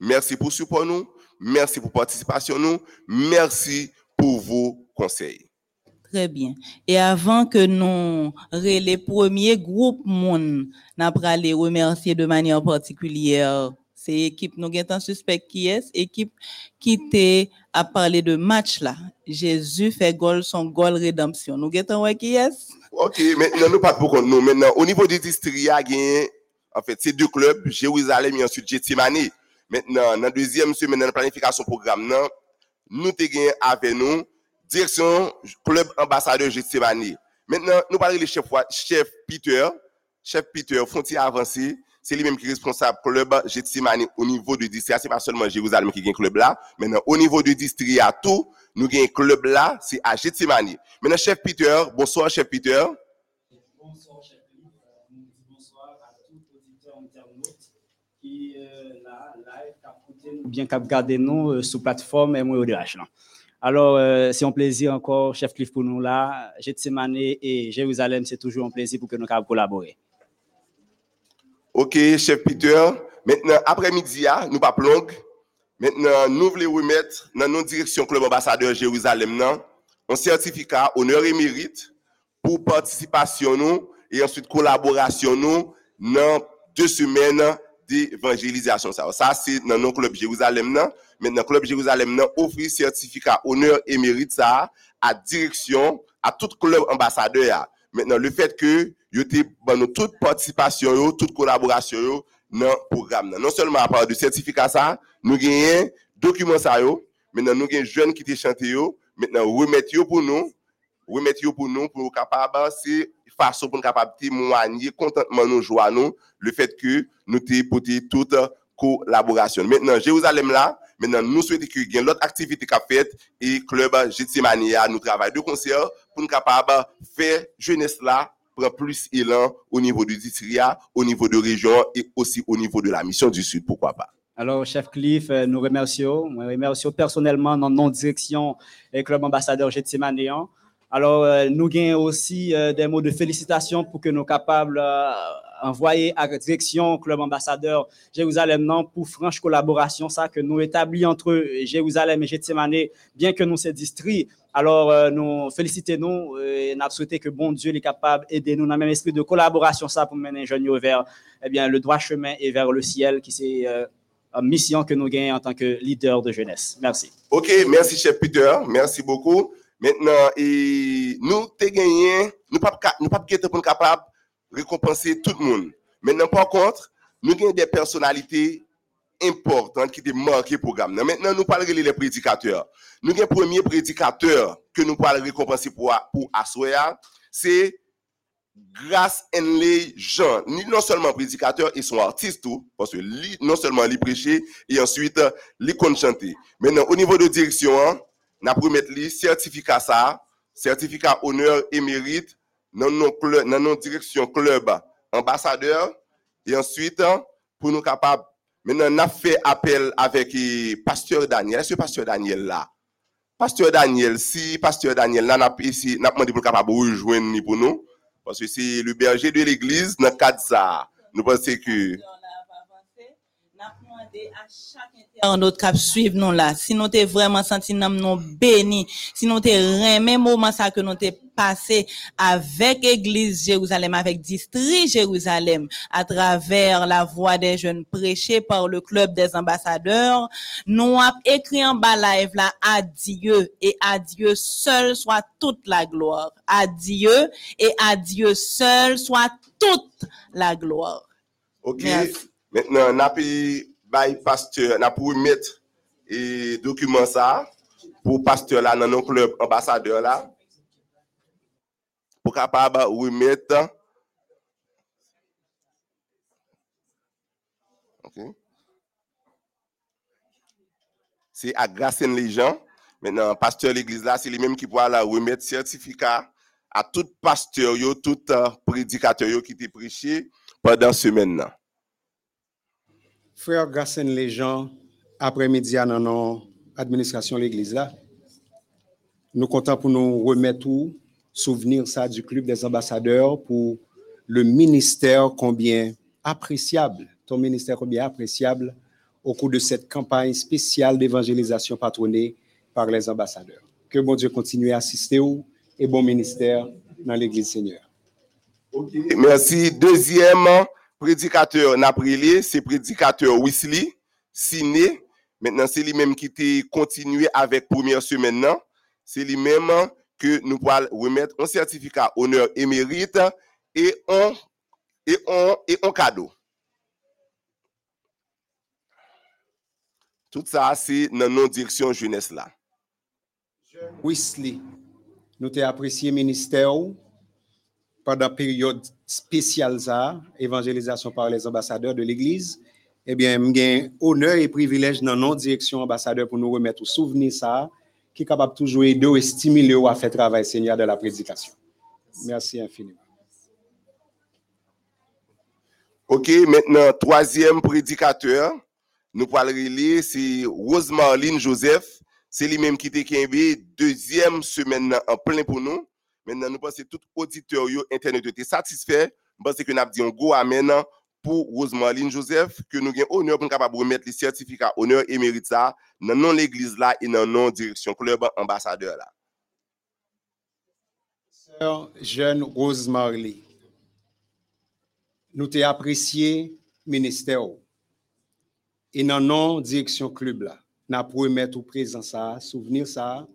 Merci pour support nous, merci pour participation nous, merci pour vos conseils. Très bien. Et avant que nous les premiers groupes moun, n'a pas les remercier de manière particulière. C'est équipe nous en suspect qui est, équipe qui t'est à parler de match là. Jésus fait goal son goal rédemption. Nous guettons ouais qui est? Ok, maintenant, nous pas pour compte nous. Maintenant, au niveau du district, il y a gagné, en fait, c'est deux clubs, Jérusalem et ensuite Gethsemane. Maintenant, dans la deuxième semaine de planification programme, nan, nous te gagné avec nous, direction club ambassadeur Gethsemane. Maintenant, nous parlons le chef, chef Peter, chef Peter, frontière avancée, c'est lui-même qui est responsable club Gethsemane au niveau du district. C'est pas seulement Jérusalem qui gagne club là. Maintenant, au niveau du district, à tout, nous gagnons club là, c'est à Gethsemane. Maintenant, chef Peter, bonsoir, chef Peter. Bonsoir, chef Philippe. Euh, nous disons bonsoir à tous les auditeurs internautes qui euh, là, live, cap écouter nous, bien cap garder nous euh, sous plateforme MODH. là. Alors, euh, c'est un plaisir encore, chef Cliff, pour nous là. Gethsemane et Jérusalem, c'est toujours un plaisir pour que nous puissions collaborer. Ok, chef Peter. Maintenant, après-midi, ah, nous pas. Maintenant, nous voulons remettre dans notre direction Club Ambassadeur Jérusalem nan, un certificat honneur et mérite pour participation nous et ensuite collaboration nous dans deux semaines d'évangélisation. Ça, ça c'est dans notre club Jérusalem nan. Maintenant, Club Jérusalem nan offre certificat honneur et mérite ça à direction à tout club ambassadeur. ya. Maintenant, le fait que yo te ban toute participation toute collaboration yo dans le programme. Non seulement à part de certificat nous gagnons document ça yo, maintenant nous gagnons jeunes qui te chanté maintenant remettre pour nous, remettre pour nous pour capable façon pour capable témoigner contentement nous joie le fait que nous te porté toute collaboration. Maintenant Jérusalem nous souhaitons que gagne l'autre activité qu'a fait et club Gethsemane a nous travaille de concert pour nous capable faire jeunesse là prend plus élan au niveau du district, au niveau de région et aussi au niveau de la mission du Sud, pourquoi pas. Alors, chef Cliff, euh, nous remercions. Nous remercions personnellement dans notre direction et Club Ambassadeur Gethsemane. Alors, euh, nous gagnons aussi euh, des mots de félicitations pour que nous soyons capables d'envoyer à la direction Club Ambassadeur Jérusalem non, pour franche collaboration, ça que nous établis entre Jérusalem et Gethsemane, bien que nous sommes districts. Alors, euh, nous félicitons-nous et nous que bon Dieu est capable d'aider nous dans le même esprit de collaboration ça pour mener jeunes vers eh bien, le droit chemin et vers le ciel qui c'est euh, euh, mission que nous gagnons en tant que leader de jeunesse. Merci. Ok, merci, chef Peter. Merci beaucoup. Maintenant, et nous, te gagné, nous pas nous pas pour capable de récompenser tout le monde. Maintenant, par contre, nous avons des personnalités importantes qui ont marqué le programme. Maintenant, nous parlons les prédicateurs. Nous avons un premier prédicateur que nous parlons récompenser pour, pour c'est grâce Henley Jean, non seulement prédicateur, ils sont artistes tout, parce que non seulement lui prêcher, et ensuite, lui chanter. Maintenant, au niveau de direction, hein, n'a mettre lui certificat ça, certificat honneur et mérite, dans nos direction club ambassadeur, et ensuite, pour nous capables, maintenant, on a fait appel avec pasteur Daniel. Est-ce que pasteur Daniel là? Pasteur Daniel, si pasteur Daniel là, n'a ici, n'a demandé pour capable rejoindre pour nous, parce que c'est le berger de l'église, dans cadre ça, nous pensons que En notre cap suivre nous là, si nous t'es vraiment senti nous béni, si nous t'es remis moment ça que nous t'es passé avec Église Jérusalem, avec district Jérusalem, à travers la voix des jeunes prêchés par le club des ambassadeurs, nous avons écrit en bas live là, à Dieu et à Dieu seul soit toute la gloire. À Dieu et à Dieu seul soit toute la gloire. Ok, Merci. maintenant, on a pu bay pasteur, pour mettre et document ça pour pasteur là dans nos club ambassadeur là pour capable remettre OK C'est à Gracien les gens. Maintenant, pasteur l'église là, c'est lui-même qui pourra remettre certificat à tout pasteur, yo, tout euh, prédicateur qui était prêché pendant semaine. Frère Gassen gens, après-midi, dans notre administration l'église là, nous comptons pour nous remettre souvenir ça du club des ambassadeurs pour le ministère combien appréciable, ton ministère combien appréciable au cours de cette campagne spéciale d'évangélisation patronnée par les ambassadeurs. Que bon Dieu continue à assister au et bon ministère dans l'église Seigneur. Merci. Deuxième prédicateur Naprilé, c'est prédicateur Wesley, signé. Maintenant, c'est lui-même qui t'a continué avec première semaine. C'est lui-même que nous pourrons remettre un certificat honneur et mérite et un, et un, et un cadeau. Tout ça, c'est dans nos directions jeunesse là. Nous t'ai apprécié ministère pendant la période spéciale ça, évangélisation par les ambassadeurs de l'Église. Eh bien, j'ai honneur et privilège dans nos directions ambassadeurs pour nous remettre au souvenir ça, qui est capable toujours aider et stimuler à faire travail Seigneur de la prédication. Merci infiniment. OK, maintenant, troisième prédicateur, nous relire, c'est Rosemarline Joseph. C'est lui-même qui était deuxième semaine en plein pour nous. Maintenant, nous pensons que tout auditeur internet était satisfait. Nous pensons que nous avons dit un go amen pour Rosemarline Joseph, que nous avons honneur pour capable remettre les certificats honneur et mérite ça dans non l'église là et dans non direction club ambassadeur là. Sœur jeune Rose Marley, nous t'ai apprécié ministère et dans non direction club là, n'a remettre au présent ça, souvenir ça,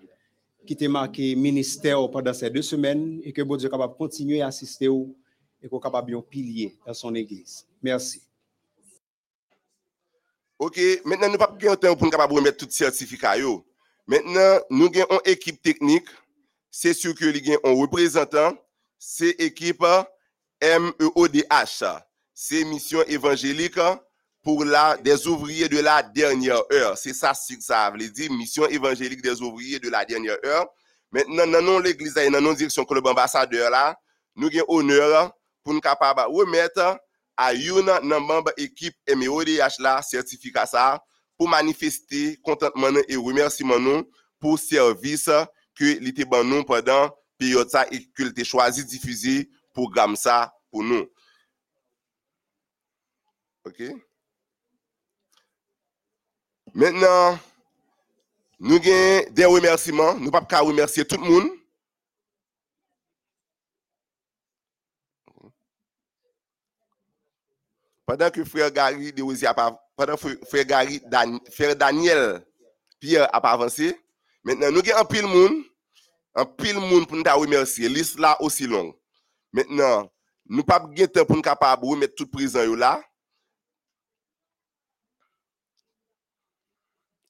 qui t'est marqué ministère pendant ces deux semaines et que bon Dieu est capable de continuer à assister ou et qu'on capable un pilier dans son église. Merci. OK, maintenant nous pas gagner temps pour nous capable remettre tout certificat. Maintenant, nous avons une équipe technique. C'est sûr que nous avons un représentant. C'est équipe MEODH. C'est mission évangélique pour la des ouvriers de la dernière heure. C'est ça que ça veut dire, mission évangélique des ouvriers de la dernière heure. Maintenant, dans l'église dans non direction club ambassadeur là, nous avons honneur pour nous capable de remettre à une membre équipe MEODH là certificat ça pour manifester contentement et remerciement nous pour service que l'été ban nous pendant période ça et que l'été choisi diffuser programme ça pour nous. OK? Mètnen, nou gen de remersiman, nou pap ka remersiye tout moun. Padan ki frè Gary de Ozi ap avansi, padan frè Gary, Dan, frè Daniel Pierre ap avansi, mètnen nou gen an pil moun, an pil moun pou nou ta remersiye, lis la osi long. Mètnen, nou pap gen te pou nou kapab remet tout prizan yo la,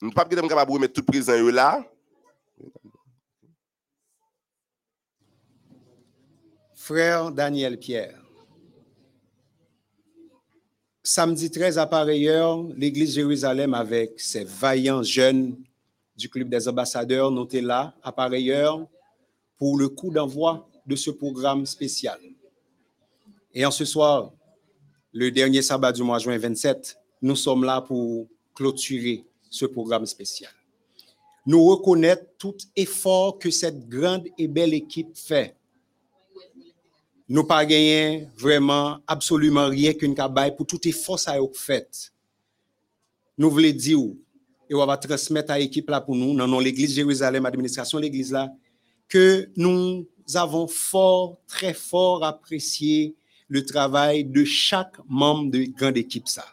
Nous pas capable tout prison yo là. Frère Daniel Pierre. Samedi 13 à pareille heure, l'Église Jérusalem avec ses vaillants jeunes du Club des ambassadeurs notés là à pareille heure pour le coup d'envoi de ce programme spécial. Et en ce soir, le dernier sabbat du mois de juin 27, nous sommes là pour clôturer ce programme spécial. Nous reconnaître tout effort que cette grande et belle équipe fait nous pas gagné vraiment absolument rien qu'une cabaye pour tout effort ça a fait. Nous voulons dire et on va transmettre à l'équipe là pour nous, dans l'église Jérusalem, administration l'église là, que nous avons fort, très fort apprécié le travail de chaque membre de grande équipe ça.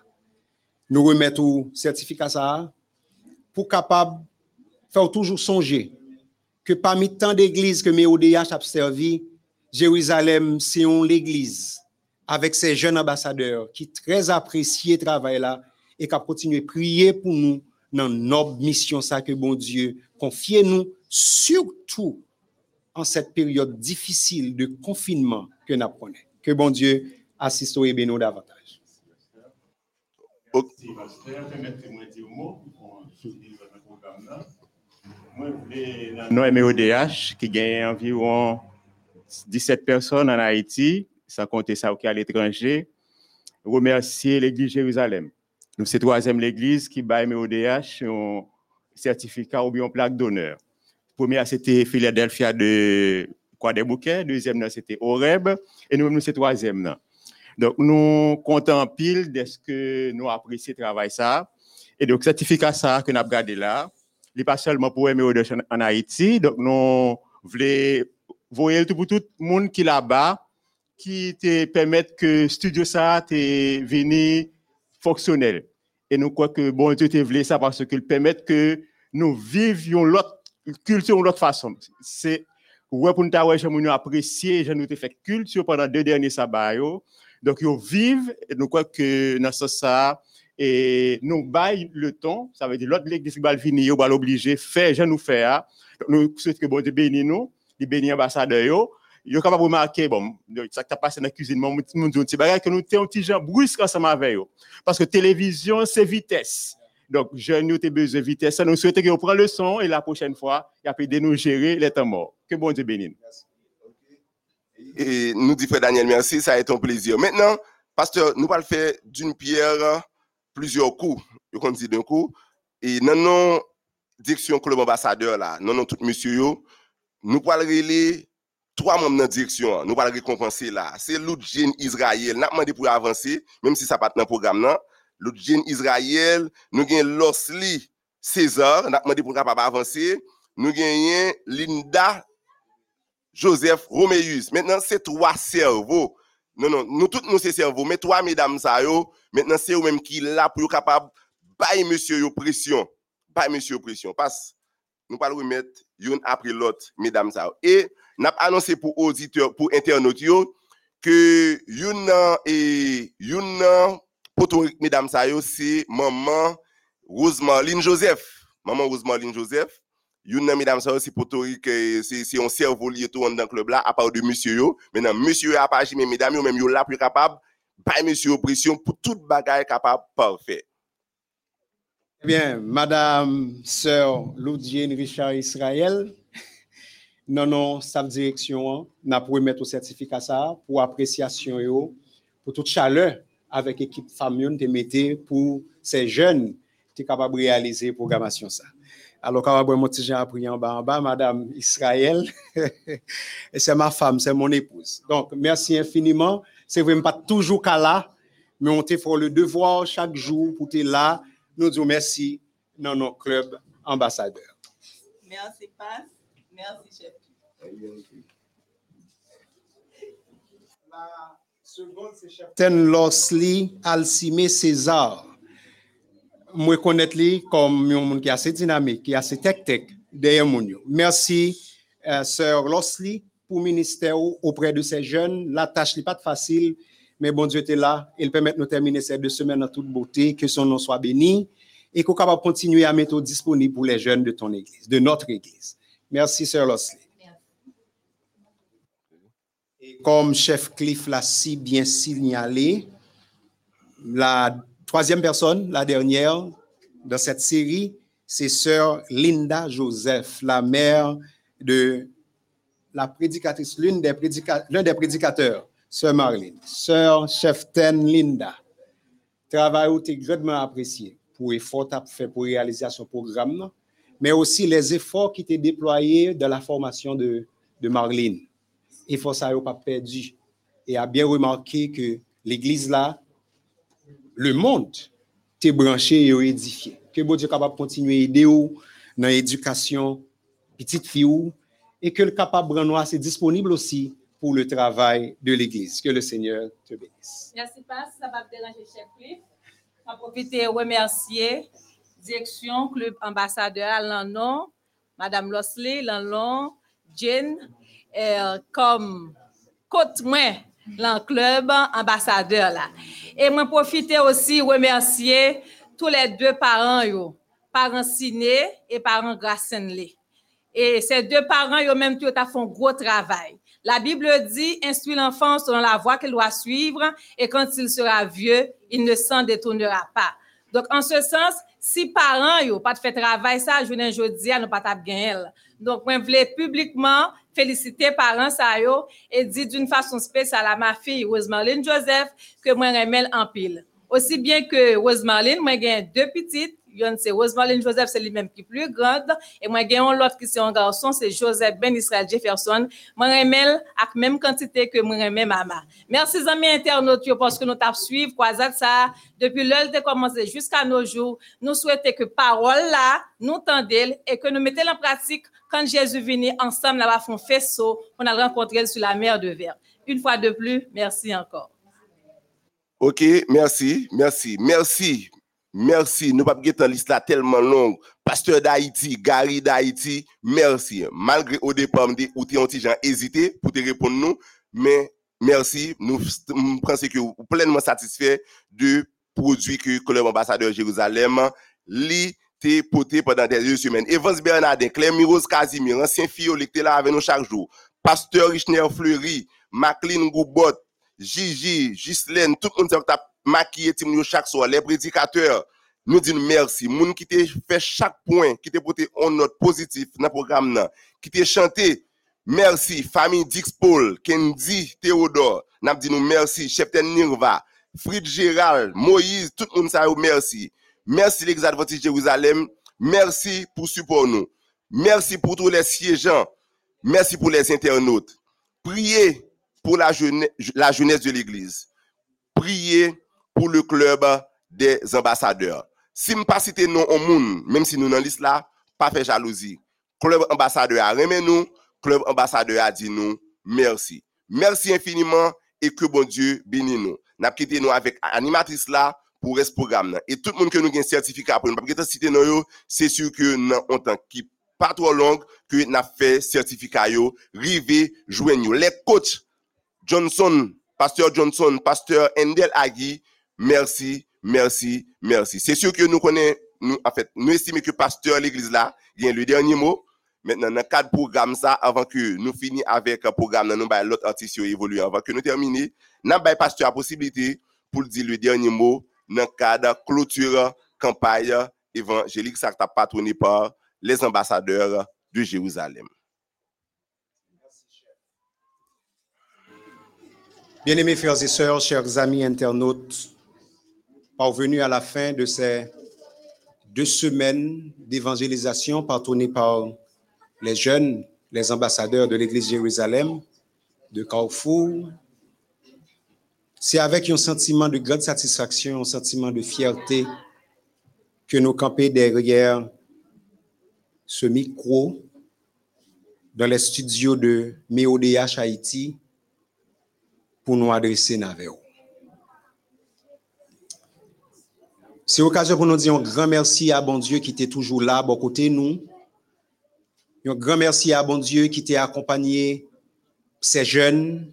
Nous remettons certificat ça pour capable faire toujours songer que parmi tant d'églises que mes ODH a servi, Jérusalem, c'est l'église avec ses jeunes ambassadeurs qui très apprécient le travail là et qui continuent à prier pour nous dans notre mission ça que bon Dieu confie nous surtout en cette période difficile de confinement que nous apprenons. Que bon Dieu assiste et bénisse davantage. Dans MEODH, qui gagne environ 17 personnes en Haïti, sans compter ça qui est à l'étranger, remercier l'Église Jérusalem. Nous, c'est troisième l'Église qui bat MEODH un certificat ou bien une plaque d'honneur. Première, c'était Philadelphia de Croix des Bouquets. Deuxième, c'était Oreb. Et nous, nous c'est troisième. Donc, nous comptons en pile de ce que nous apprécions le travail ça. Et donc, certificat ça que nous avons gardé là, il n'est pas seulement pour MEODH en, Haïti. Donc, nous voulons voyez tout pour tout le monde qui est là-bas, qui te permettent que studio ça te venu fonctionnel. Et nous croyons que bon Dieu te voulu ça parce qu'il permet que nous vivions l'autre culture de l'autre façon. C'est pour nous apprécier, je nous fait culture pendant deux derniers sabbats. Donc ils vivent nous croyons que dans ce ça et nous bail le temps, ça veut dire l'autre l'église qui va le finir, va l'obliger faire, je nous faire. Nous souhaitons que bon Dieu bénisse nous les bénis ambassadeurs yo. Capable remarquer bon ça qui passé dans la cuisine mon mon petit bagage que nous t'es un petit gens brusque ensemble avec yo. Parce que télévision c'est vitesse. Donc jeunes yo t'es besoin de vitesse. Nous souhaitons que vous prend le son et la prochaine fois il a nous gérer les temps morts que bon Dieu bénisse Et nous dit Frère Daniel, merci, ça a été un plaisir. Maintenant, pasteur, nous allons faire d'une pierre plusieurs coups. Je compte d'un coup. Et dans nos direction club ambassadeur là, non non tout monsieur nous allons relayer trois membres dans la direction. Nous allons récompenser là. C'est l'autre Israël. Nous demandé pour avancer, même si ça pas dans le programme là. L'autre Israël, nous avons Losli César, nous demandé pour avancer. Nous avons Linda Joseph Romeus. Mètnen se 3 servo. Non, non, nou tout nou se servo. Mè 3 mèdam sa yo. Mètnen se yo mèm ki la pou yo kapab baye monsye yo presyon. Baye monsye yo presyon. Pas, nou pal remet yon apre lot mèdam sa yo. E nap anonsè pou auditeur, pou internaut yo, ke yon nan, e, yon nan, potorik mèdam sa yo, se maman Rosemarline Joseph. Maman Rosemarline Joseph. Une mesdames ça c'est potorique, c'est c'est un cerveau lié tout dans le club là, à part de monsieur yo. Maintenant, monsieur a pas agi, mais mesdames yo, même yo là plus capable, pas monsieur yo pression pour toute bagaille capable parfait. Eh Bien, Madame Sœur Loudienne Richard Israël, non, non, staff direction, n'a pour remettre au certificat ça, pour appréciation, yo, pour toute chaleur avec l'équipe famille, te mettez pour ces jeunes qui sont capables de réaliser la programmation ça. Alors, quand on mon petit Jean appris en bas, en bas, Madame Israël, et c'est ma femme, c'est mon épouse. Donc, merci infiniment. C'est vraiment pas toujours qu'à là, mais on te fait le devoir chaque jour pour te là. Nous disons merci dans notre club ambassadeur. Merci, Passe. Merci, chef. La seconde, c'est Capitaine Losli Alcime César. Moi connaître lui comme un monde qui est assez dynamique, qui est assez tech-tech derrière. Merci, euh, sœur Losli, pour le ministère auprès de ces jeunes. La tâche n'est pas facile, mais bon Dieu était là. Il permet de nous terminer ces deux semaines en toute beauté, que son nom soit béni et qu'on capable continuer à mettre disponible pour les jeunes de ton église, de notre église. Merci, sœur Losli. Et comme chef Cliff l'a si bien signalé, la troisième personne, la dernière dans cette série, c'est sœur Linda Joseph, la mère de la prédicatrice, l'une des, l'un des prédicateurs, sœur Marlene, sœur Cheftaine Linda. Travail où tu grandement apprécié pour l'effort que fait pour réaliser ce programme, mais aussi les efforts qui étaient déployés dans la formation de, de Marlene. Effort ça n'a pas perdu. Et a bien remarqué que l'église là, le monde t'es branché et édifié. Que bon Dieu capable de continuer à aider dans l'éducation petite fille et que le capable rendre c'est disponible aussi pour le travail de l'église. Que le Seigneur te bénisse. Merci, Pas. Ça va déranger, chef Cliff. Je profiter de remercier direction Club Ambassadeur Lanon, Madame Losley, Lanon, Jane, comme côte moi dans le club ambassadeur là. Et moi profiter aussi remercier tous les deux parents yo, parents Ciné et parents Grassenley. Et ces deux parents, eux même, tout font gros travail. La Bible dit, instruis l'enfant selon la voie qu'il doit suivre, et quand il sera vieux, il ne s'en détournera pas. Donc, en ce sens, si parents n'ont pas fait travail, ça, je ne jeudi, nous pas gagner. Donc, moi, je voulais publiquement féliciter parents ça et dire d'une façon spéciale à ma fille, Rosemarlene Joseph, que moi, remel en pile. Aussi bien que Rosemarlene, moi, j'ai deux petites, Yon c'est Rosemarlene Joseph, c'est lui-même qui est plus grande. Et moi, j'ai un l'autre qui c'est un garçon, c'est Joseph Ben Israel Jefferson. Moi, remel avec même quantité que moi remel maman. Merci, amis internautes, parce que nous t'avons suivi, quoi, ça, depuis l'heure de commencer jusqu'à nos jours. Nous souhaitons que parole là, nous tendez et que nous mettons en pratique quand Jésus venu ensemble là-bas, font faisceau, on a rencontré sur la mer de verre. Une fois de plus, merci encore. OK, merci, merci, merci, merci. Nous pas une liste là tellement longue. Pasteur d'Haïti, Gary d'Haïti, merci. Malgré au départ, ou t'es hésité pour te répondre nous, mais merci. Nous pensons que vous pleinement satisfait du produit que Club Ambassadeur Jérusalem li te porté pendant des semaines. Evans Bernardin, Claire Miros Casimir, ancien fille qui était là avec nous chaque jour. Pasteur Richner Fleury, Maclean Goubot, Gigi, Ghislaine, tout le monde qui a maquillé chaque soir, les prédicateurs, nous disons merci. Moun qui te fait chaque point, qui te porté une note positive dans le programme, qui te chanté, merci. Famille Dix Paul, Kendi, Théodore, nous merci. Chepten Nirva, Frid Gérald, Moïse, tout le monde ça merci. Merci l'église adventiste Jérusalem. Merci pour support nous. Merci pour tous les siégeants. Merci pour les internautes. Priez pour la jeunesse, de l'église. Priez pour le club des ambassadeurs. Si je ne pas citer non au monde, même si nous dans liste là, pas fait jalousie. Club ambassadeur a remis nous, club ambassadeur a dit nous merci. Merci infiniment et que bon Dieu bénisse nous. N'a quitté nous avec animatrice là pour ce programme. Et tout le monde que nous avons certificat pour nous nous yo, c'est sûr que dans un temps qui pas trop long que n'a fait certificat yo, rivé nous. Les coachs Johnson, pasteur Johnson, pasteur Endel Agui, merci, merci, merci. C'est sûr que nous connaissons, nous, en fait, nous estimons que pasteur l'église là, il y a le dernier mot. Maintenant, dans le cadre programme ça, avant que nous finissions avec le programme, nous avons l'autre artiste qui évolue, avant que nous terminions, nous avons pasteur la possibilité pour dire le dernier mot dans le cadre clôture campagne évangélique, ça t'a patronné par les ambassadeurs de Jérusalem. Bien-aimés frères et sœurs, chers amis internautes, parvenus à la fin de ces deux semaines d'évangélisation patronnées par les jeunes, les ambassadeurs de l'Église Jérusalem, de Carrefour, c'est avec un sentiment de grande satisfaction, un sentiment de fierté que nous campons derrière ce micro dans les studios de MEODH Haïti pour nous adresser Naveo. C'est l'occasion pour nous dire un grand merci à bon Dieu qui était toujours là, bon côté nous. Un grand merci à bon Dieu qui t'a accompagné ces jeunes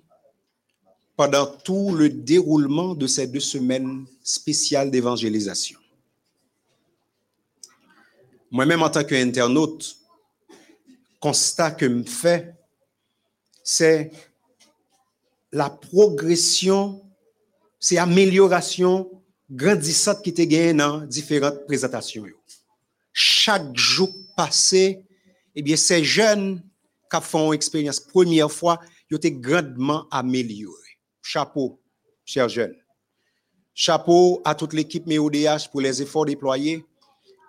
pendant tout le déroulement de ces deux semaines spéciales d'évangélisation. Moi-même, en tant qu'internaute, constat que me fait, c'est la progression, c'est amélioration grandissante qui était gagnée dans différentes présentations. Chaque jour passé, eh bien, ces jeunes qui font expérience première fois, ils ont été grandement améliorés. Chapeau, chers jeunes. Chapeau à toute l'équipe MEODH pour les efforts déployés.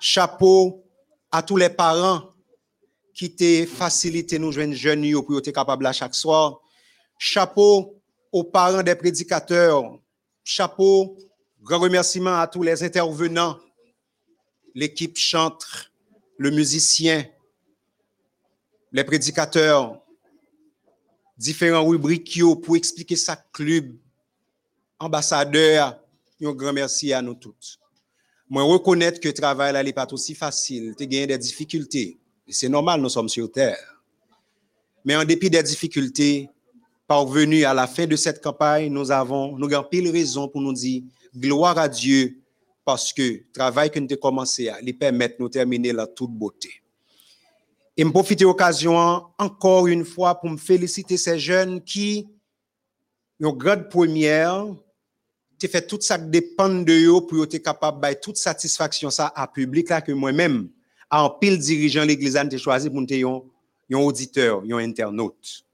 Chapeau à tous les parents qui t'ont facilité nous jeunes jeunes pour être capables à chaque soir. Chapeau aux parents des prédicateurs. Chapeau, grand remerciement à tous les intervenants, l'équipe chantre, le musicien, les prédicateurs, différents rubriques pour expliquer ça club, ambassadeur, un grand merci à nous toutes. Moi, reconnaître que le travail n'est pas aussi facile, tu gagné des difficultés. C'est normal, nous sommes sur terre. Mais en dépit des difficultés, parvenu à la fin de cette campagne, nous avons, nous avons pile raison pour nous dire gloire à Dieu parce que le travail que nous avons commencé à lui de nous terminer la toute beauté. Et me profiter l'occasion encore une fois pour me féliciter ces jeunes qui, ont grande première, tu fait tout ça dépend de eux pour être capable de toute satisfaction ça à public là que moi-même, en pile dirigeant l'église, j'ai choisi pour nous un auditeur, un internaute.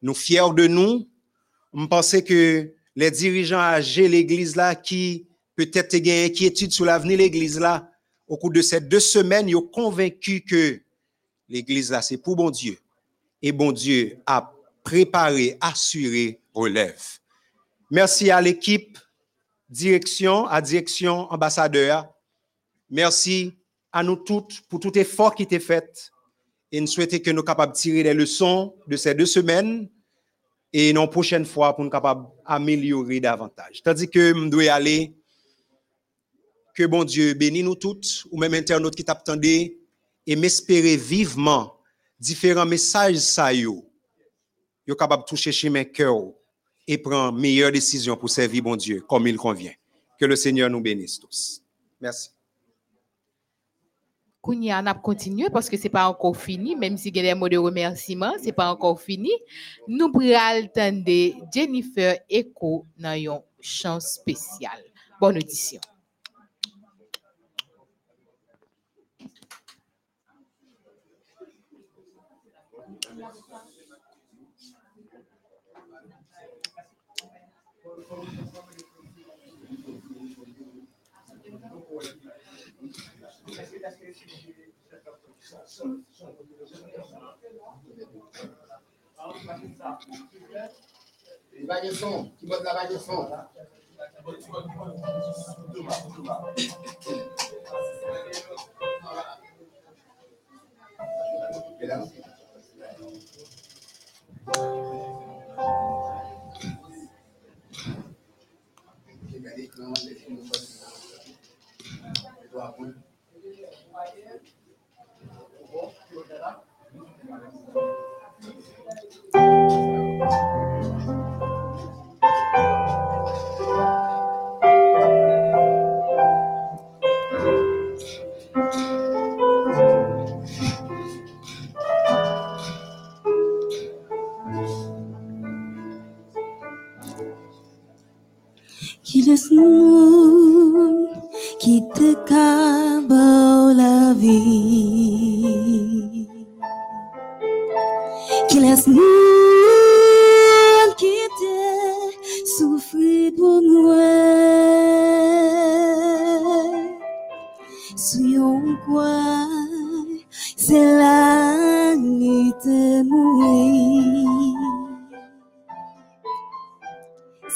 Nous fiers de nous, on pensait que les dirigeants âgés de l'église là qui peut-être ont une inquiétude sur l'avenir de l'église là, au cours de ces deux semaines, ils ont convaincu que l'église là, c'est pour bon Dieu. Et bon Dieu a préparé, assuré relève. Merci à l'équipe, direction, à direction ambassadeur. Merci à nous toutes pour tout effort qui était fait. Et nous souhaitons que nous capables de tirer les leçons de ces deux semaines et une prochaine fois pour nous capables d'améliorer davantage. Tandis que nous devons aller, que bon Dieu bénisse nous toutes, ou même internautes qui t'attendaient, et m'espérer vivement différents messages ça yo, yo capable toucher chez mes cœurs et prendre meilleure décision pour servir bon Dieu comme il convient. Que le Seigneur nous bénisse tous. Merci. Kounia, on a continué parce que c'est pas encore fini, même si il y a des mots de remerciement, c'est pas encore fini. Nous attendre Jennifer Echo dans un chant spécial. Bonne audition. De son, qui botte la vague de son. Qui laisse nous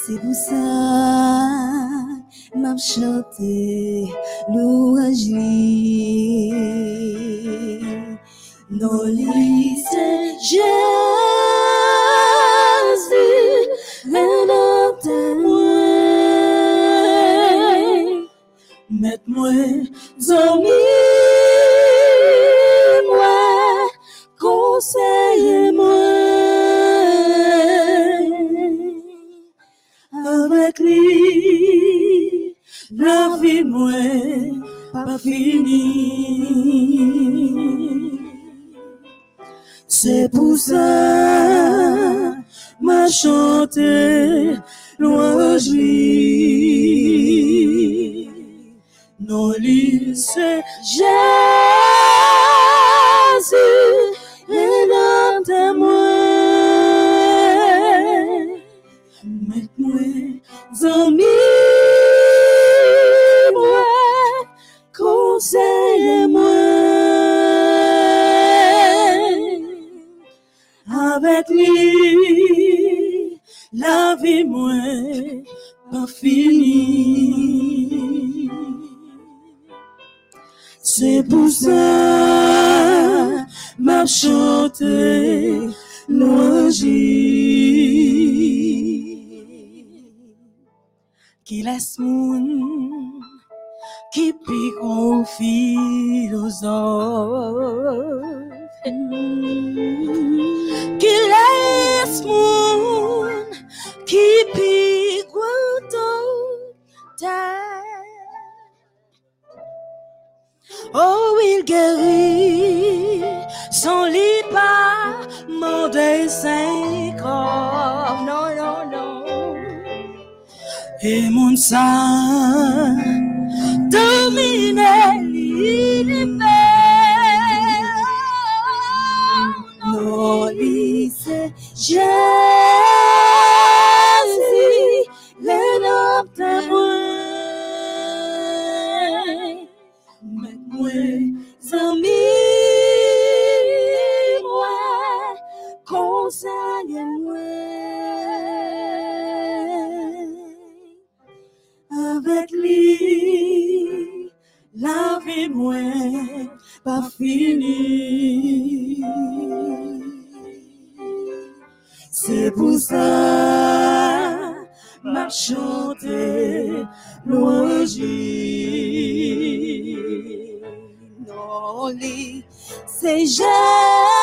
Se pou sa map chante louanj li Non li se jesu Renante mwen Met mwen zomi still. mwen pa fini. Se pou sa ma chante louanji. Non li se jen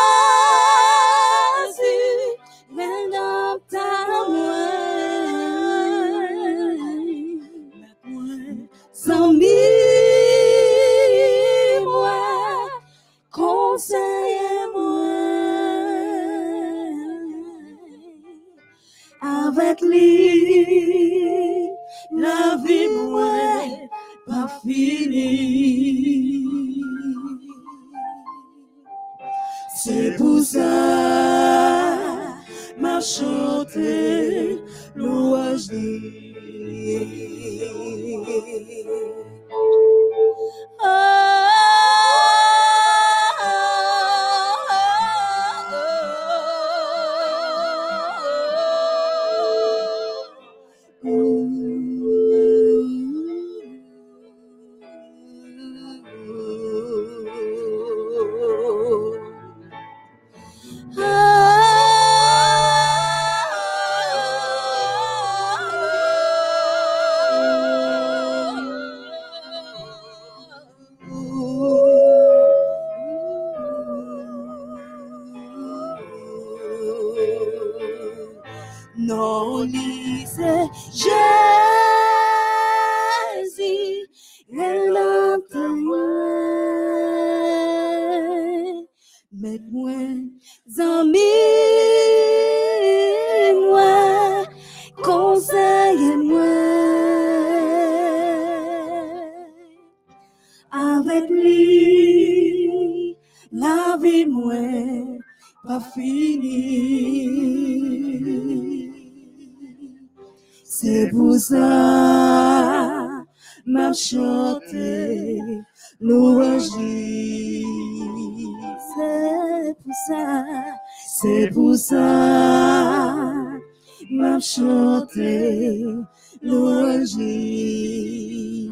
énergie.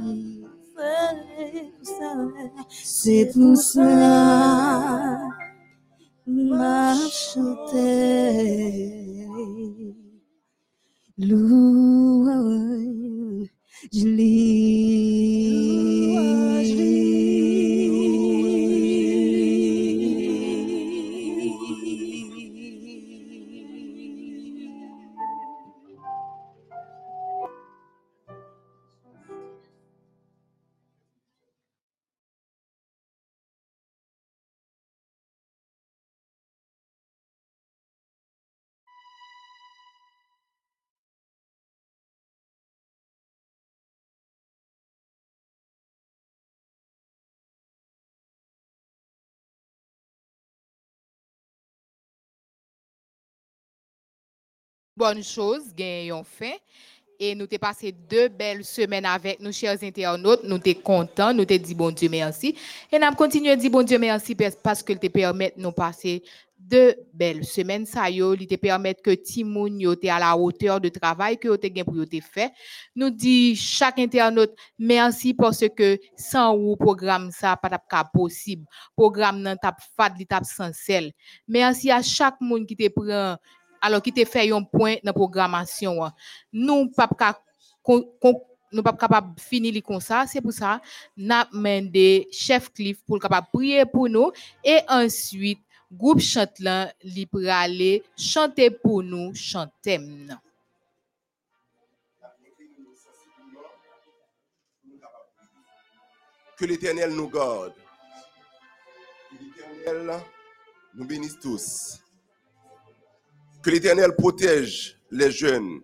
C'est pour ça m'a chanté. Bonnes choses, gagnons fin. Et nous t'ai passé deux belles semaines avec nos chers internautes. Nous t'es contents, nous t'ai dit bon Dieu merci. Et nous continuons à dire bon Dieu merci parce- qu'il te permet de nous passer deux belles semaines. Ça il te permet que Timoun yo à la hauteur de travail que yo te pour te fait. Nous dit chaque internaute merci parce que sans ou programme ça pas ka possible. Programme nan tap fad li tap sans. Merci à chaque monde qui te prend alors qui te fait un point dans programmation. an. Nous pas nous pas capable finir li comme ça, c'est pour ça n'a demandé chef Cliff pour capable prier pour nous et ensuite groupe chante là li pour aller chanter pour nous chanter. Que l'Éternel nous garde. Que l'Éternel nous bénisse tous. Que l'Éternel protège les jeunes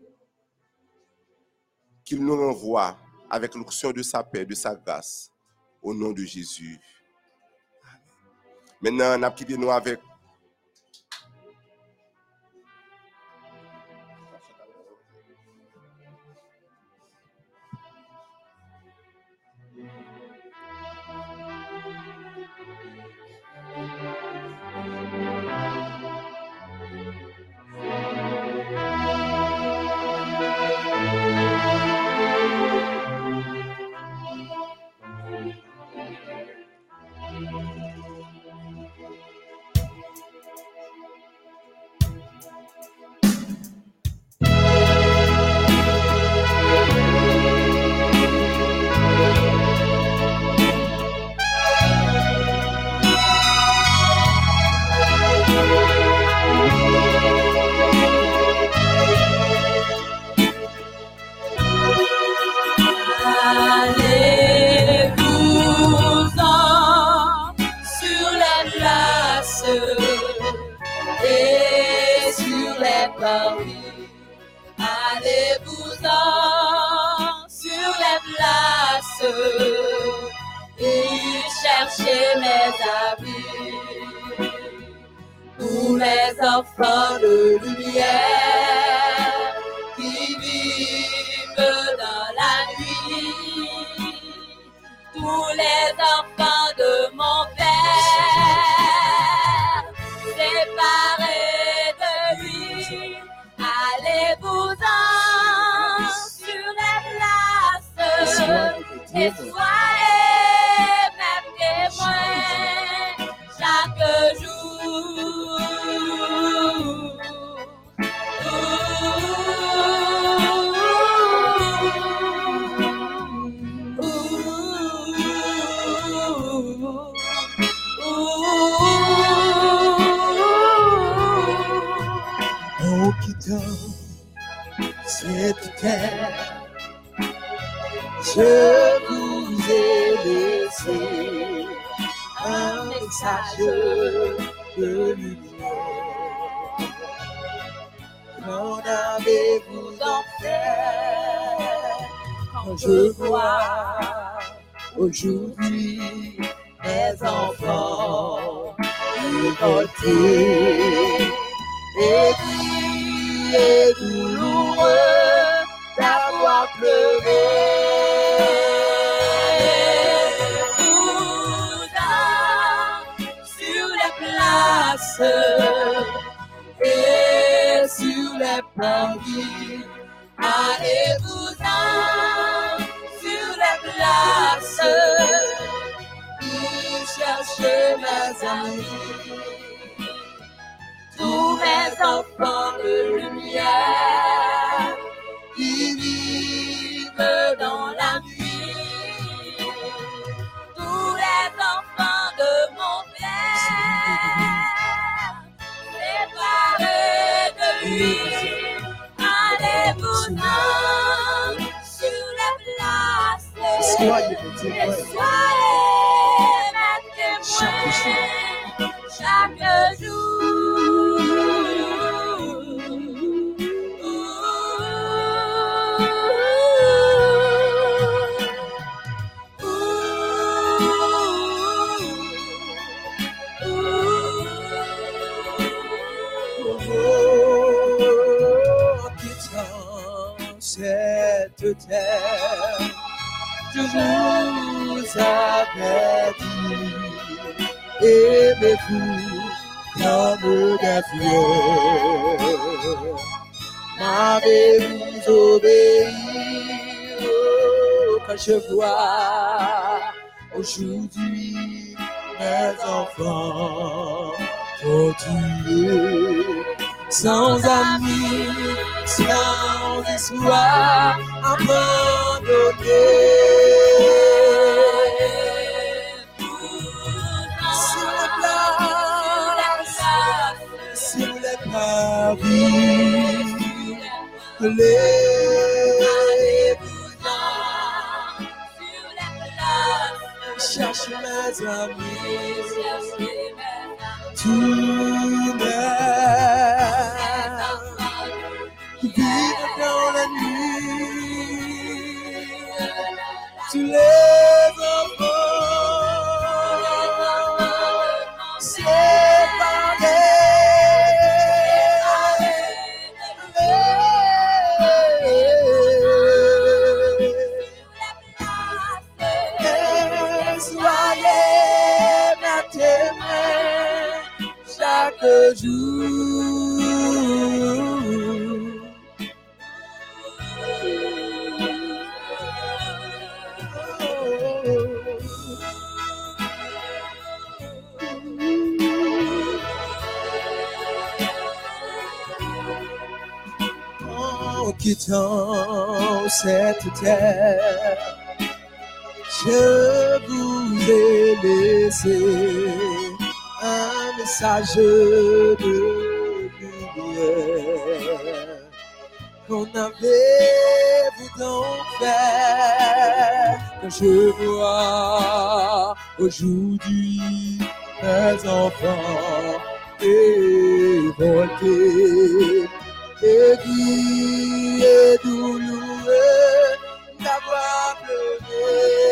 qu'il nous renvoie avec l'onction de sa paix, de sa grâce, au nom de Jésus. Maintenant, on a quitté nous avec mes amis. Tous mes enfants de lumière qui vivent dans la nuit. Tous les enfants de mon père, séparés de lui. Allez-vous-en sur les places. Et soyez vous dit, aimez-vous M'avez-vous quand je vois aujourd'hui mes enfants torturés, sans amis, sans espoir, abandonnés. Parvis, les cherche mes amis, tout vivent dans la nuit, quittant cette terre, je vous ai laissé un message de lumière. Qu'en avez-vous donc fait que je vois aujourd'hui mes enfants révoltés dit et douloureux pleuré.